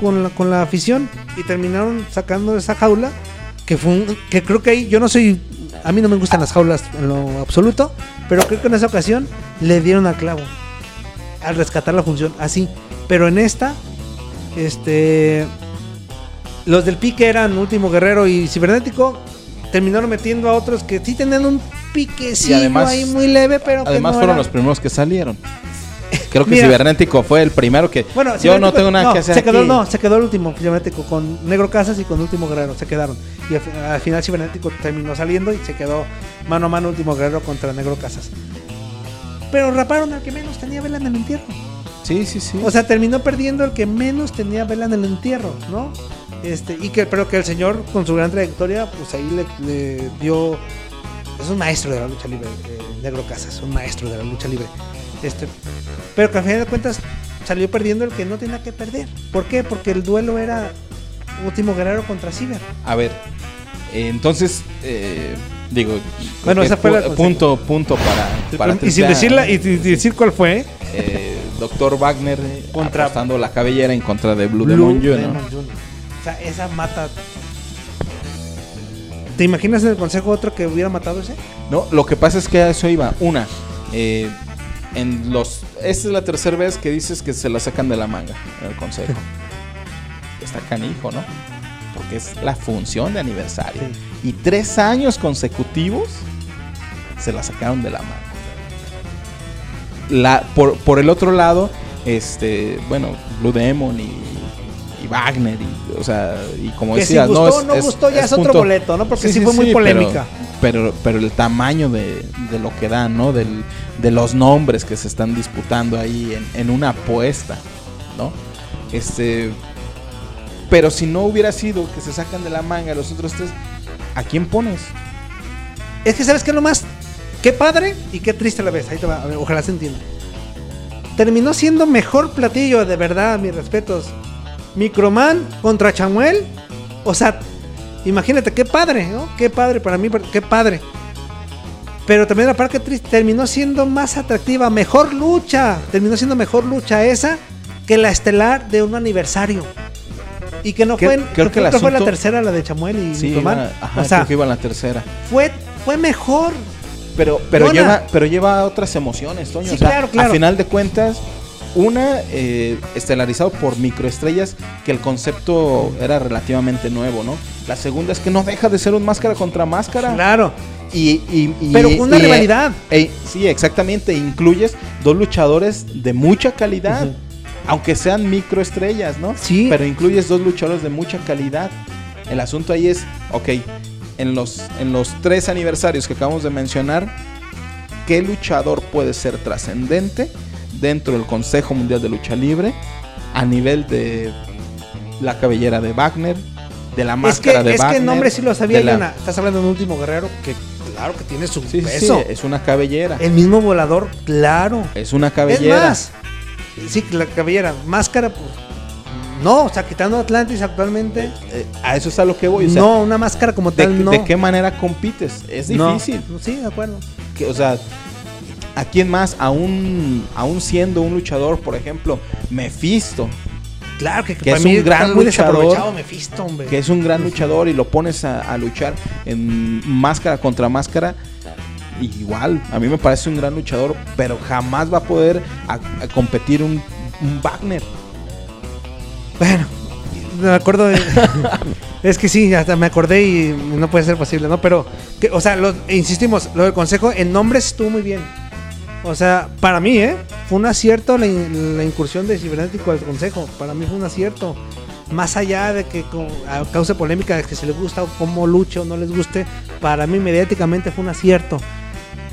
con la, con la afición. Y terminaron sacando esa jaula. Que fue un- que creo que ahí yo no soy A mí no me gustan las jaulas en lo absoluto, pero creo que en esa ocasión le dieron al clavo al rescatar la función así. Pero en esta, este, los del pique eran Último Guerrero y Cibernético. Terminaron metiendo a otros que sí tenían un piquecillo además- ahí muy leve, pero que Además no fueron era- los primeros que salieron. Creo que Mira. Cibernético fue el primero que. Bueno, yo no tengo nada no, que hacer. Se quedó, aquí. no, se quedó el último cibernético con Negro Casas y con Último Guerrero. Se quedaron. Y al final cibernético terminó saliendo y se quedó mano a mano Último Guerrero contra Negro Casas. Pero raparon al que menos tenía vela en el entierro. Sí, sí, sí. O sea, terminó perdiendo el que menos tenía vela en el entierro, ¿no? Este, y que, pero que el señor, con su gran trayectoria, pues ahí le, le dio. Es un maestro de la lucha libre, eh, Negro Casas, un maestro de la lucha libre. Este, pero que al final de cuentas salió perdiendo el que no tenía que perder. ¿Por qué? Porque el duelo era Último Guerrero contra Ciber. A ver, entonces, eh, digo, Bueno, eh, esa fue la punto, punto para, para y sin decirla, y decir cuál fue, eh, Doctor Wagner eh, Contra- apostando la cabellera en contra de Blue, Blue Demon Jr. Demon Jr. O sea, esa mata. ¿Te imaginas en el consejo otro que hubiera matado ese? No, lo que pasa es que a eso iba. Una, eh, en los. Esta es la tercera vez que dices que se la sacan de la manga en el consejo. Está canijo, ¿no? Porque es la función de aniversario. Y tres años consecutivos se la sacaron de la manga. La, por, por el otro lado, este, bueno, Blue Demon y, y Wagner, y, o sea, y como Que si decías, gustó no, es, no es- gustó, ya es otro punto- boleto, ¿no? Porque sí fue muy polémica. Pero, pero, pero el tamaño de, de lo que dan, ¿no? Del, de los nombres que se están disputando ahí en, en una apuesta, ¿no? Este. Pero si no hubiera sido que se sacan de la manga los otros tres, ¿a quién pones? Es que, ¿sabes qué es lo más? Qué padre y qué triste la vez. Ahí te va, a ojalá se entienda. Terminó siendo mejor platillo, de verdad, mis respetos. Microman contra Chamuel. O sea, imagínate, qué padre, ¿no? Qué padre para mí, qué padre. Pero también la parte triste, terminó siendo más atractiva, mejor lucha. Terminó siendo mejor lucha esa que la estelar de un aniversario. Y que no fue, creo que el fue la tercera, la de Chamuel y Sí, ajá, o sea, creo que iba en la tercera. fue, fue mejor. Pero, pero, lleva, pero lleva otras emociones, Toño. Sí, o sea, claro, claro. a final de cuentas, una eh, estelarizado por microestrellas, que el concepto era relativamente nuevo, ¿no? La segunda es que no deja de ser un máscara contra máscara. Claro. Y, y- y- Pero una eh, rivalidad. eh, sí, exactamente. Incluyes dos luchadores de mucha calidad. Aunque sean microestrellas, ¿no? Sí. Pero incluyes dos luchadores de mucha calidad. El asunto ahí es, ok, en los, en los tres aniversarios que acabamos de mencionar, ¿qué luchador puede ser trascendente dentro del Consejo Mundial de Lucha Libre a nivel de la cabellera de Wagner, de la Es que, máscara de es que Wagner? el nombre sí lo sabía la- Yona. Estás hablando de un último guerrero que claro que tiene su Sí, sí, sí, peso. es una cabellera. El mismo volador, claro. Es una Es cabellera. más, sí, la cabellera, máscara, pues. No, o sea, quitando Atlantis actualmente. Eh, a eso es a lo que voy. O sea, no, una máscara como ¿de, tal, no. de qué manera compites? Es No. difícil. Sí, de acuerdo. que, o sea, ¿a quién más? Aún, aún siendo un luchador, por ejemplo, Mephisto, Claro que, Que para es mí un gran luchador. desaprovechado Mephisto, hombre. que es un gran luchador y lo pones a, a luchar en máscara contra máscara. Igual, a mí me parece un gran luchador, pero jamás va a poder a- a competir un, un Wagner. Bueno, me acuerdo de... es que sí, hasta me acordé y no puede ser posible, ¿no? Pero, que, o sea, lo, insistimos, lo del consejo en nombres estuvo muy bien. O sea, para mí, ¿eh? Fue un acierto la, in- la incursión de Cibernético al consejo. Para mí fue un acierto. Más allá de que co- a- cause polémica de que se les gusta o cómo luche o no les guste, para mí mediáticamente fue un acierto.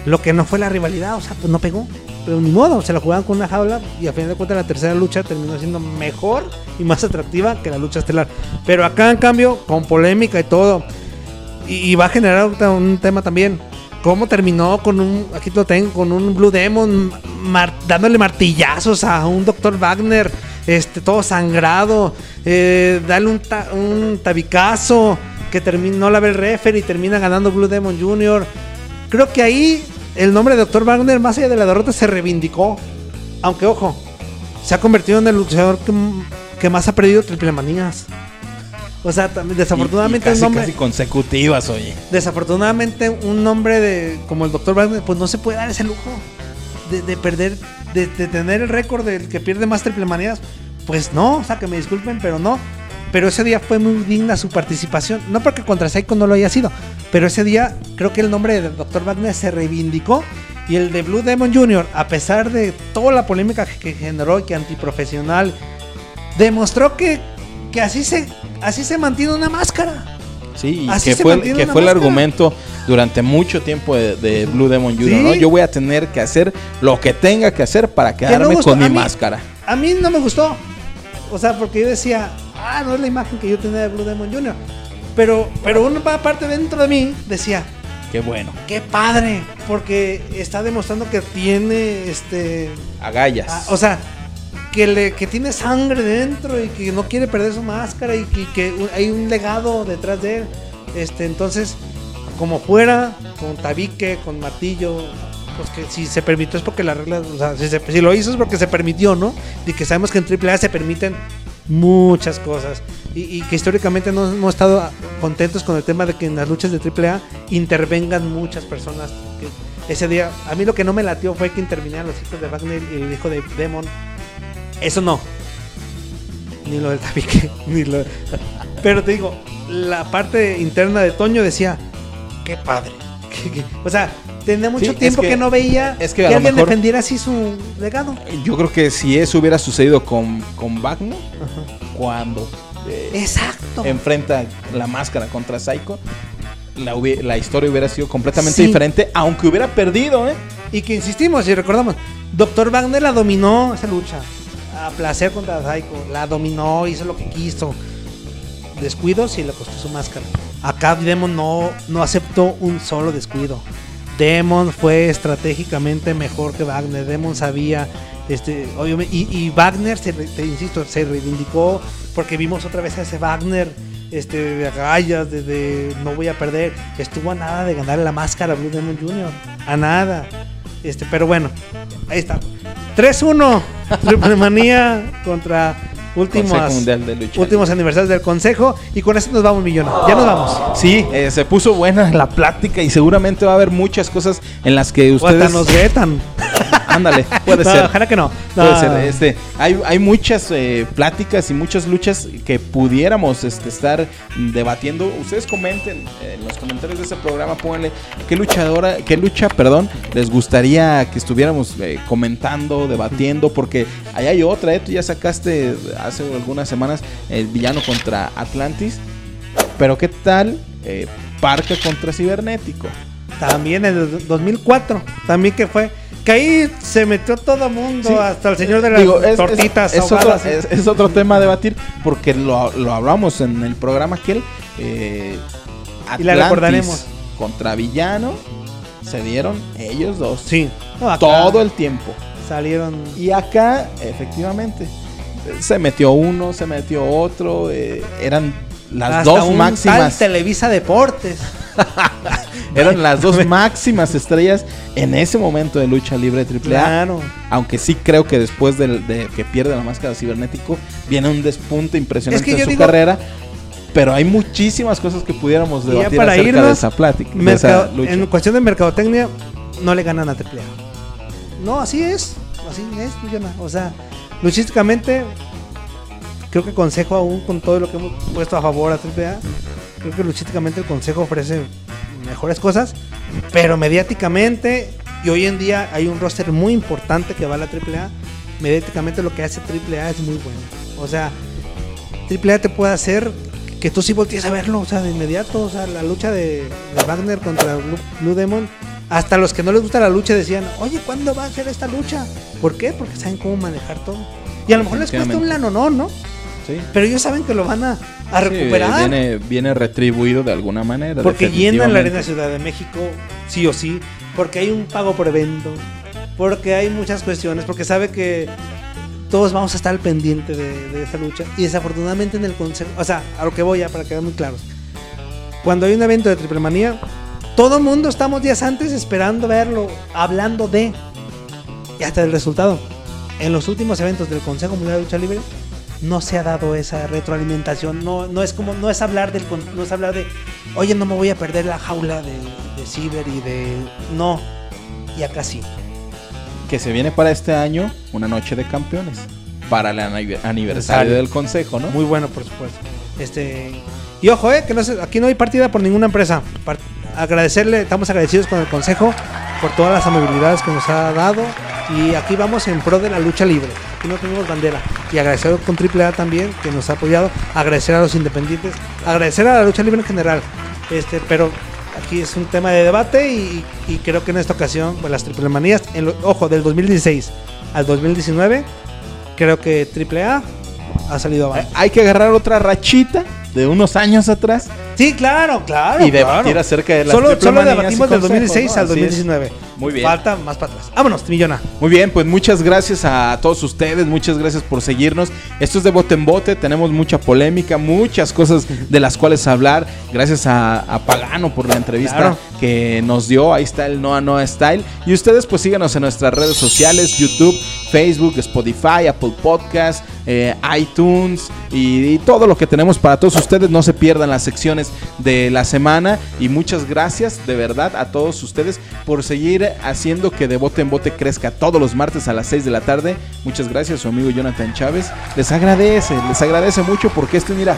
Lo que no fue la rivalidad, o sea, pues no pegó. Pero ni modo, se la jugaban con una jaula y a final de cuentas la tercera lucha terminó siendo mejor y más atractiva que la lucha estelar. Pero acá en cambio, con polémica y todo, y, va a generar un tema también. ¿Cómo terminó con un, aquí lo tengo, con un Blue Demon dándole martillazos a un Dr. Wagner, este, todo sangrado, eh, darle un, ta- un tabicazo que terminó la ve el referee y termina ganando Blue Demon Jr. Creo que ahí el nombre de Dr. Wagner, más allá de la derrota, se reivindicó. Aunque, ojo, se ha convertido en el luchador que, que más ha perdido triple manías. O sea, también, Y- desafortunadamente y casi, un nombre. casi consecutivas, oye. Desafortunadamente un nombre de como el Dr. Wagner, pues no se puede dar ese lujo de, de perder, de, de tener el récord del que pierde más triple manías. Pues no, o sea, que me disculpen, pero no. Pero ese día fue muy digna su participación. No porque contra Psycho no lo haya sido, pero ese día creo que el nombre del Dr. Wagner se reivindicó. Y el de Blue Demon Jr., a pesar de toda la polémica que generó y que antiprofesional, demostró que, que así, se, así se mantiene una máscara. Sí, y Así que fue, que fue el argumento durante mucho tiempo de, de Blue Demon Jr., Sí. ¿no? Yo voy a tener que hacer lo que tenga que hacer para Que no quedarme gustó. con mi A mí- máscara. A mí no me gustó. O sea, porque yo decía, ah, no es la imagen que yo tenía de Blue Demon Jr. Pero, pero una parte dentro de mí decía, Qué bueno. qué padre, porque está demostrando que tiene, este, Agallas. o sea, que, le, que tiene sangre dentro y que no quiere perder su máscara y que, que un- hay un legado detrás de él. Este, entonces, como fuera, con tabique, con martillo, pues que si se permitió es porque la regla, o sea, si, se- si lo hizo es porque se permitió, ¿no? Y que sabemos que en AAA se permiten muchas cosas. Y, que históricamente no hemos estado contentos con el tema de que en las luchas de AAA intervengan muchas personas. Ese día, a mí lo que no me latió fue que intervinieran los hijos de Wagner y el hijo de Demon. Eso no. Ni lo del tabique, ni lo... Pero te digo, la parte interna de Toño decía, qué padre. O sea, tenía mucho Sí, es tiempo que, que- no veía es que alguien mejor- defendiera así su legado. Yo creo que si eso hubiera sucedido con, con Wagner, cuando eh, Exacto. enfrenta la máscara contra Psycho, la, historia hubiera sido completamente Sí. diferente, aunque hubiera perdido, ¿eh? Y que insistimos y recordamos, Doctor Wagner la dominó esa lucha. A placer contra Psycho. La dominó, hizo lo que quiso. Descuidos y le costó su máscara. Acá Demon no, no aceptó un solo descuido. Demon fue estratégicamente mejor que Wagner. Demon sabía. Este, obviamente, y, Wagner, se, te insisto, se reivindicó porque vimos otra vez a ese Wagner este, de agallas, de, de no voy a perder. Estuvo a nada de ganar la máscara Blue Demon Jr. A nada. Este, pero bueno, ahí está. 3-1. Triple manía contra últimos, de últimos aniversarios del consejo. Y con eso nos vamos, millón. Ya nos vamos. Sí, eh, se puso buena la plática y seguramente va a haber muchas cosas en las que O hasta ustedes... nos vetan. Ándale, puede No, ser. Ojalá que no. Puede ser, este, hay, hay muchas eh, pláticas y muchas luchas que pudiéramos este, estar debatiendo. Ustedes comenten eh, en los comentarios de ese programa, pónganle qué luchadora, qué lucha, perdón, les gustaría que estuviéramos eh, comentando, debatiendo, porque ahí hay otra, ¿eh? tú ya sacaste hace algunas semanas el villano contra Atlantis, pero qué tal Parca contra Cibernético. También en el 2004. También que fue. Que ahí se metió todo mundo. Sí. Hasta el señor de las Digo, es, tortitas es, es otro, es- tema a debatir porque lo, lo hablamos en el programa aquel. Eh, Y la recordaremos. Contra Villano se dieron ellos dos. Sí. No, todo el tiempo. Salieron. Y acá, efectivamente, se metió uno, se metió otro. eh, eran las hasta dos un tal máximas. Televisa Deportes. Eran las dos máximas estrellas en ese momento de lucha libre AAA. Claro. Aunque sí creo que después de, que pierde la máscara cibernético, viene un despunte impresionante Es que en su digo- carrera. Pero hay muchísimas cosas que pudiéramos debatir para acerca de irnos, esa plática. de esa lucha. en cuestión de mercadotecnia, no le ganan a AAA. No, así es. Así es. O sea, luchísticamente, creo que Consejo, aún con todo lo que hemos puesto a favor a AAA, creo que luchísticamente el Consejo ofrece mejores cosas. Pero mediáticamente, y hoy en día hay un roster muy importante que va a la AAA. Mediáticamente lo que hace AAA es muy bueno. O sea, AAA te puede hacer que tú sí voltees a verlo, o sea, de inmediato, o sea, la lucha de, de Wagner contra Blue, Blue Demon, hasta los que no les gusta la lucha decían, oye, ¿cuándo va a ser esta lucha? ¿Por qué? Porque saben cómo manejar todo. Y a lo mejor les cuesta un lanonón, ¿no? Sí. Pero ellos saben que lo van a, a Sí, recuperar. viene, viene retribuido de alguna manera. porque llenan la. Arena Ciudad de México, sí o sí, porque hay un pago por evento, porque hay muchas cuestiones, porque sabe que todos vamos a estar al pendiente de, de esa lucha. Y desafortunadamente en el consejo, o sea, a lo que voy ya para quedar muy claros. Cuando hay un evento de Triple Manía, todo el mundo estamos días antes esperando verlo, hablando de. Y hasta el resultado. En los últimos eventos del Consejo Mundial de Lucha Libre, no se ha dado esa retroalimentación. No, no es como, no es hablar del con- no es hablar de oye no me voy a perder la jaula de, de Ciber y de. No. Y acá sí. Que se viene para este año una noche de campeones. Para el anive- aniversario del consejo, ¿no? Muy bueno, por supuesto. Este. Y ojo, eh, que no se- aquí no hay partida por ninguna empresa. Agradecerle, estamos agradecidos con el consejo por todas las amabilidades que nos ha dado. Y aquí vamos en pro de la lucha libre. Aquí no tenemos bandera. Y agradecer con AAA también, que nos ha apoyado. Agradecer a los independientes. Agradecer a la lucha libre en general. Este, pero aquí es un tema de debate y, y creo que en esta ocasión, pues, las triple manías, en lo- ojo, del 2016 al 2019, creo que AAA ha salido abajo. Hay que agarrar otra rachita de unos años atrás Sí, claro, claro. y debatir claro. acerca de las Solo, solo debatimos del consejos, 2016 ¿no? al Así es. 2019. Muy bien. Falta más para atrás. Vámonos, Millona. Muy bien, pues muchas gracias a todos ustedes, muchas gracias por seguirnos. Esto es de bote en bote, tenemos mucha polémica, muchas cosas de las cuales hablar. Gracias a, a Pagano por la entrevista Claro. que nos dio. Ahí está el Noa Noa Style. Y ustedes pues síganos en nuestras redes sociales, YouTube, Facebook, Spotify, Apple Podcast, eh, iTunes y, y todo lo que tenemos para todos ustedes. No se pierdan las secciones de la semana. Y muchas gracias de verdad a todos ustedes por seguir haciendo que de bote en bote crezca todos los martes a las 6 de la tarde. Muchas gracias, su amigo Jonathan Chávez. Les agradece, les agradece mucho porque esto, mira,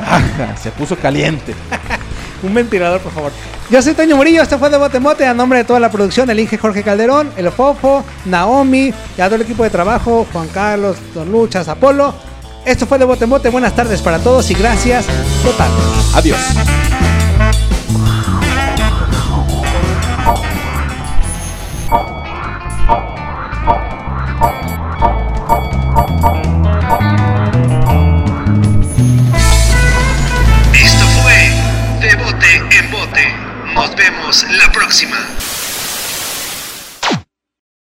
ajá, se puso caliente. Un ventilador, por favor. Yo soy Toño Murillo, este fue de Bote en Bote, a nombre de toda la producción, el Inge Jorge Calderón, el Fofo, Naomi, y a todo el equipo de trabajo, Juan Carlos, Don Luchas, Apolo. Esto fue de Bote en Bote, buenas tardes para todos y gracias total. Adiós. Esto fue De Bote en Bote. Nos vemos la próxima.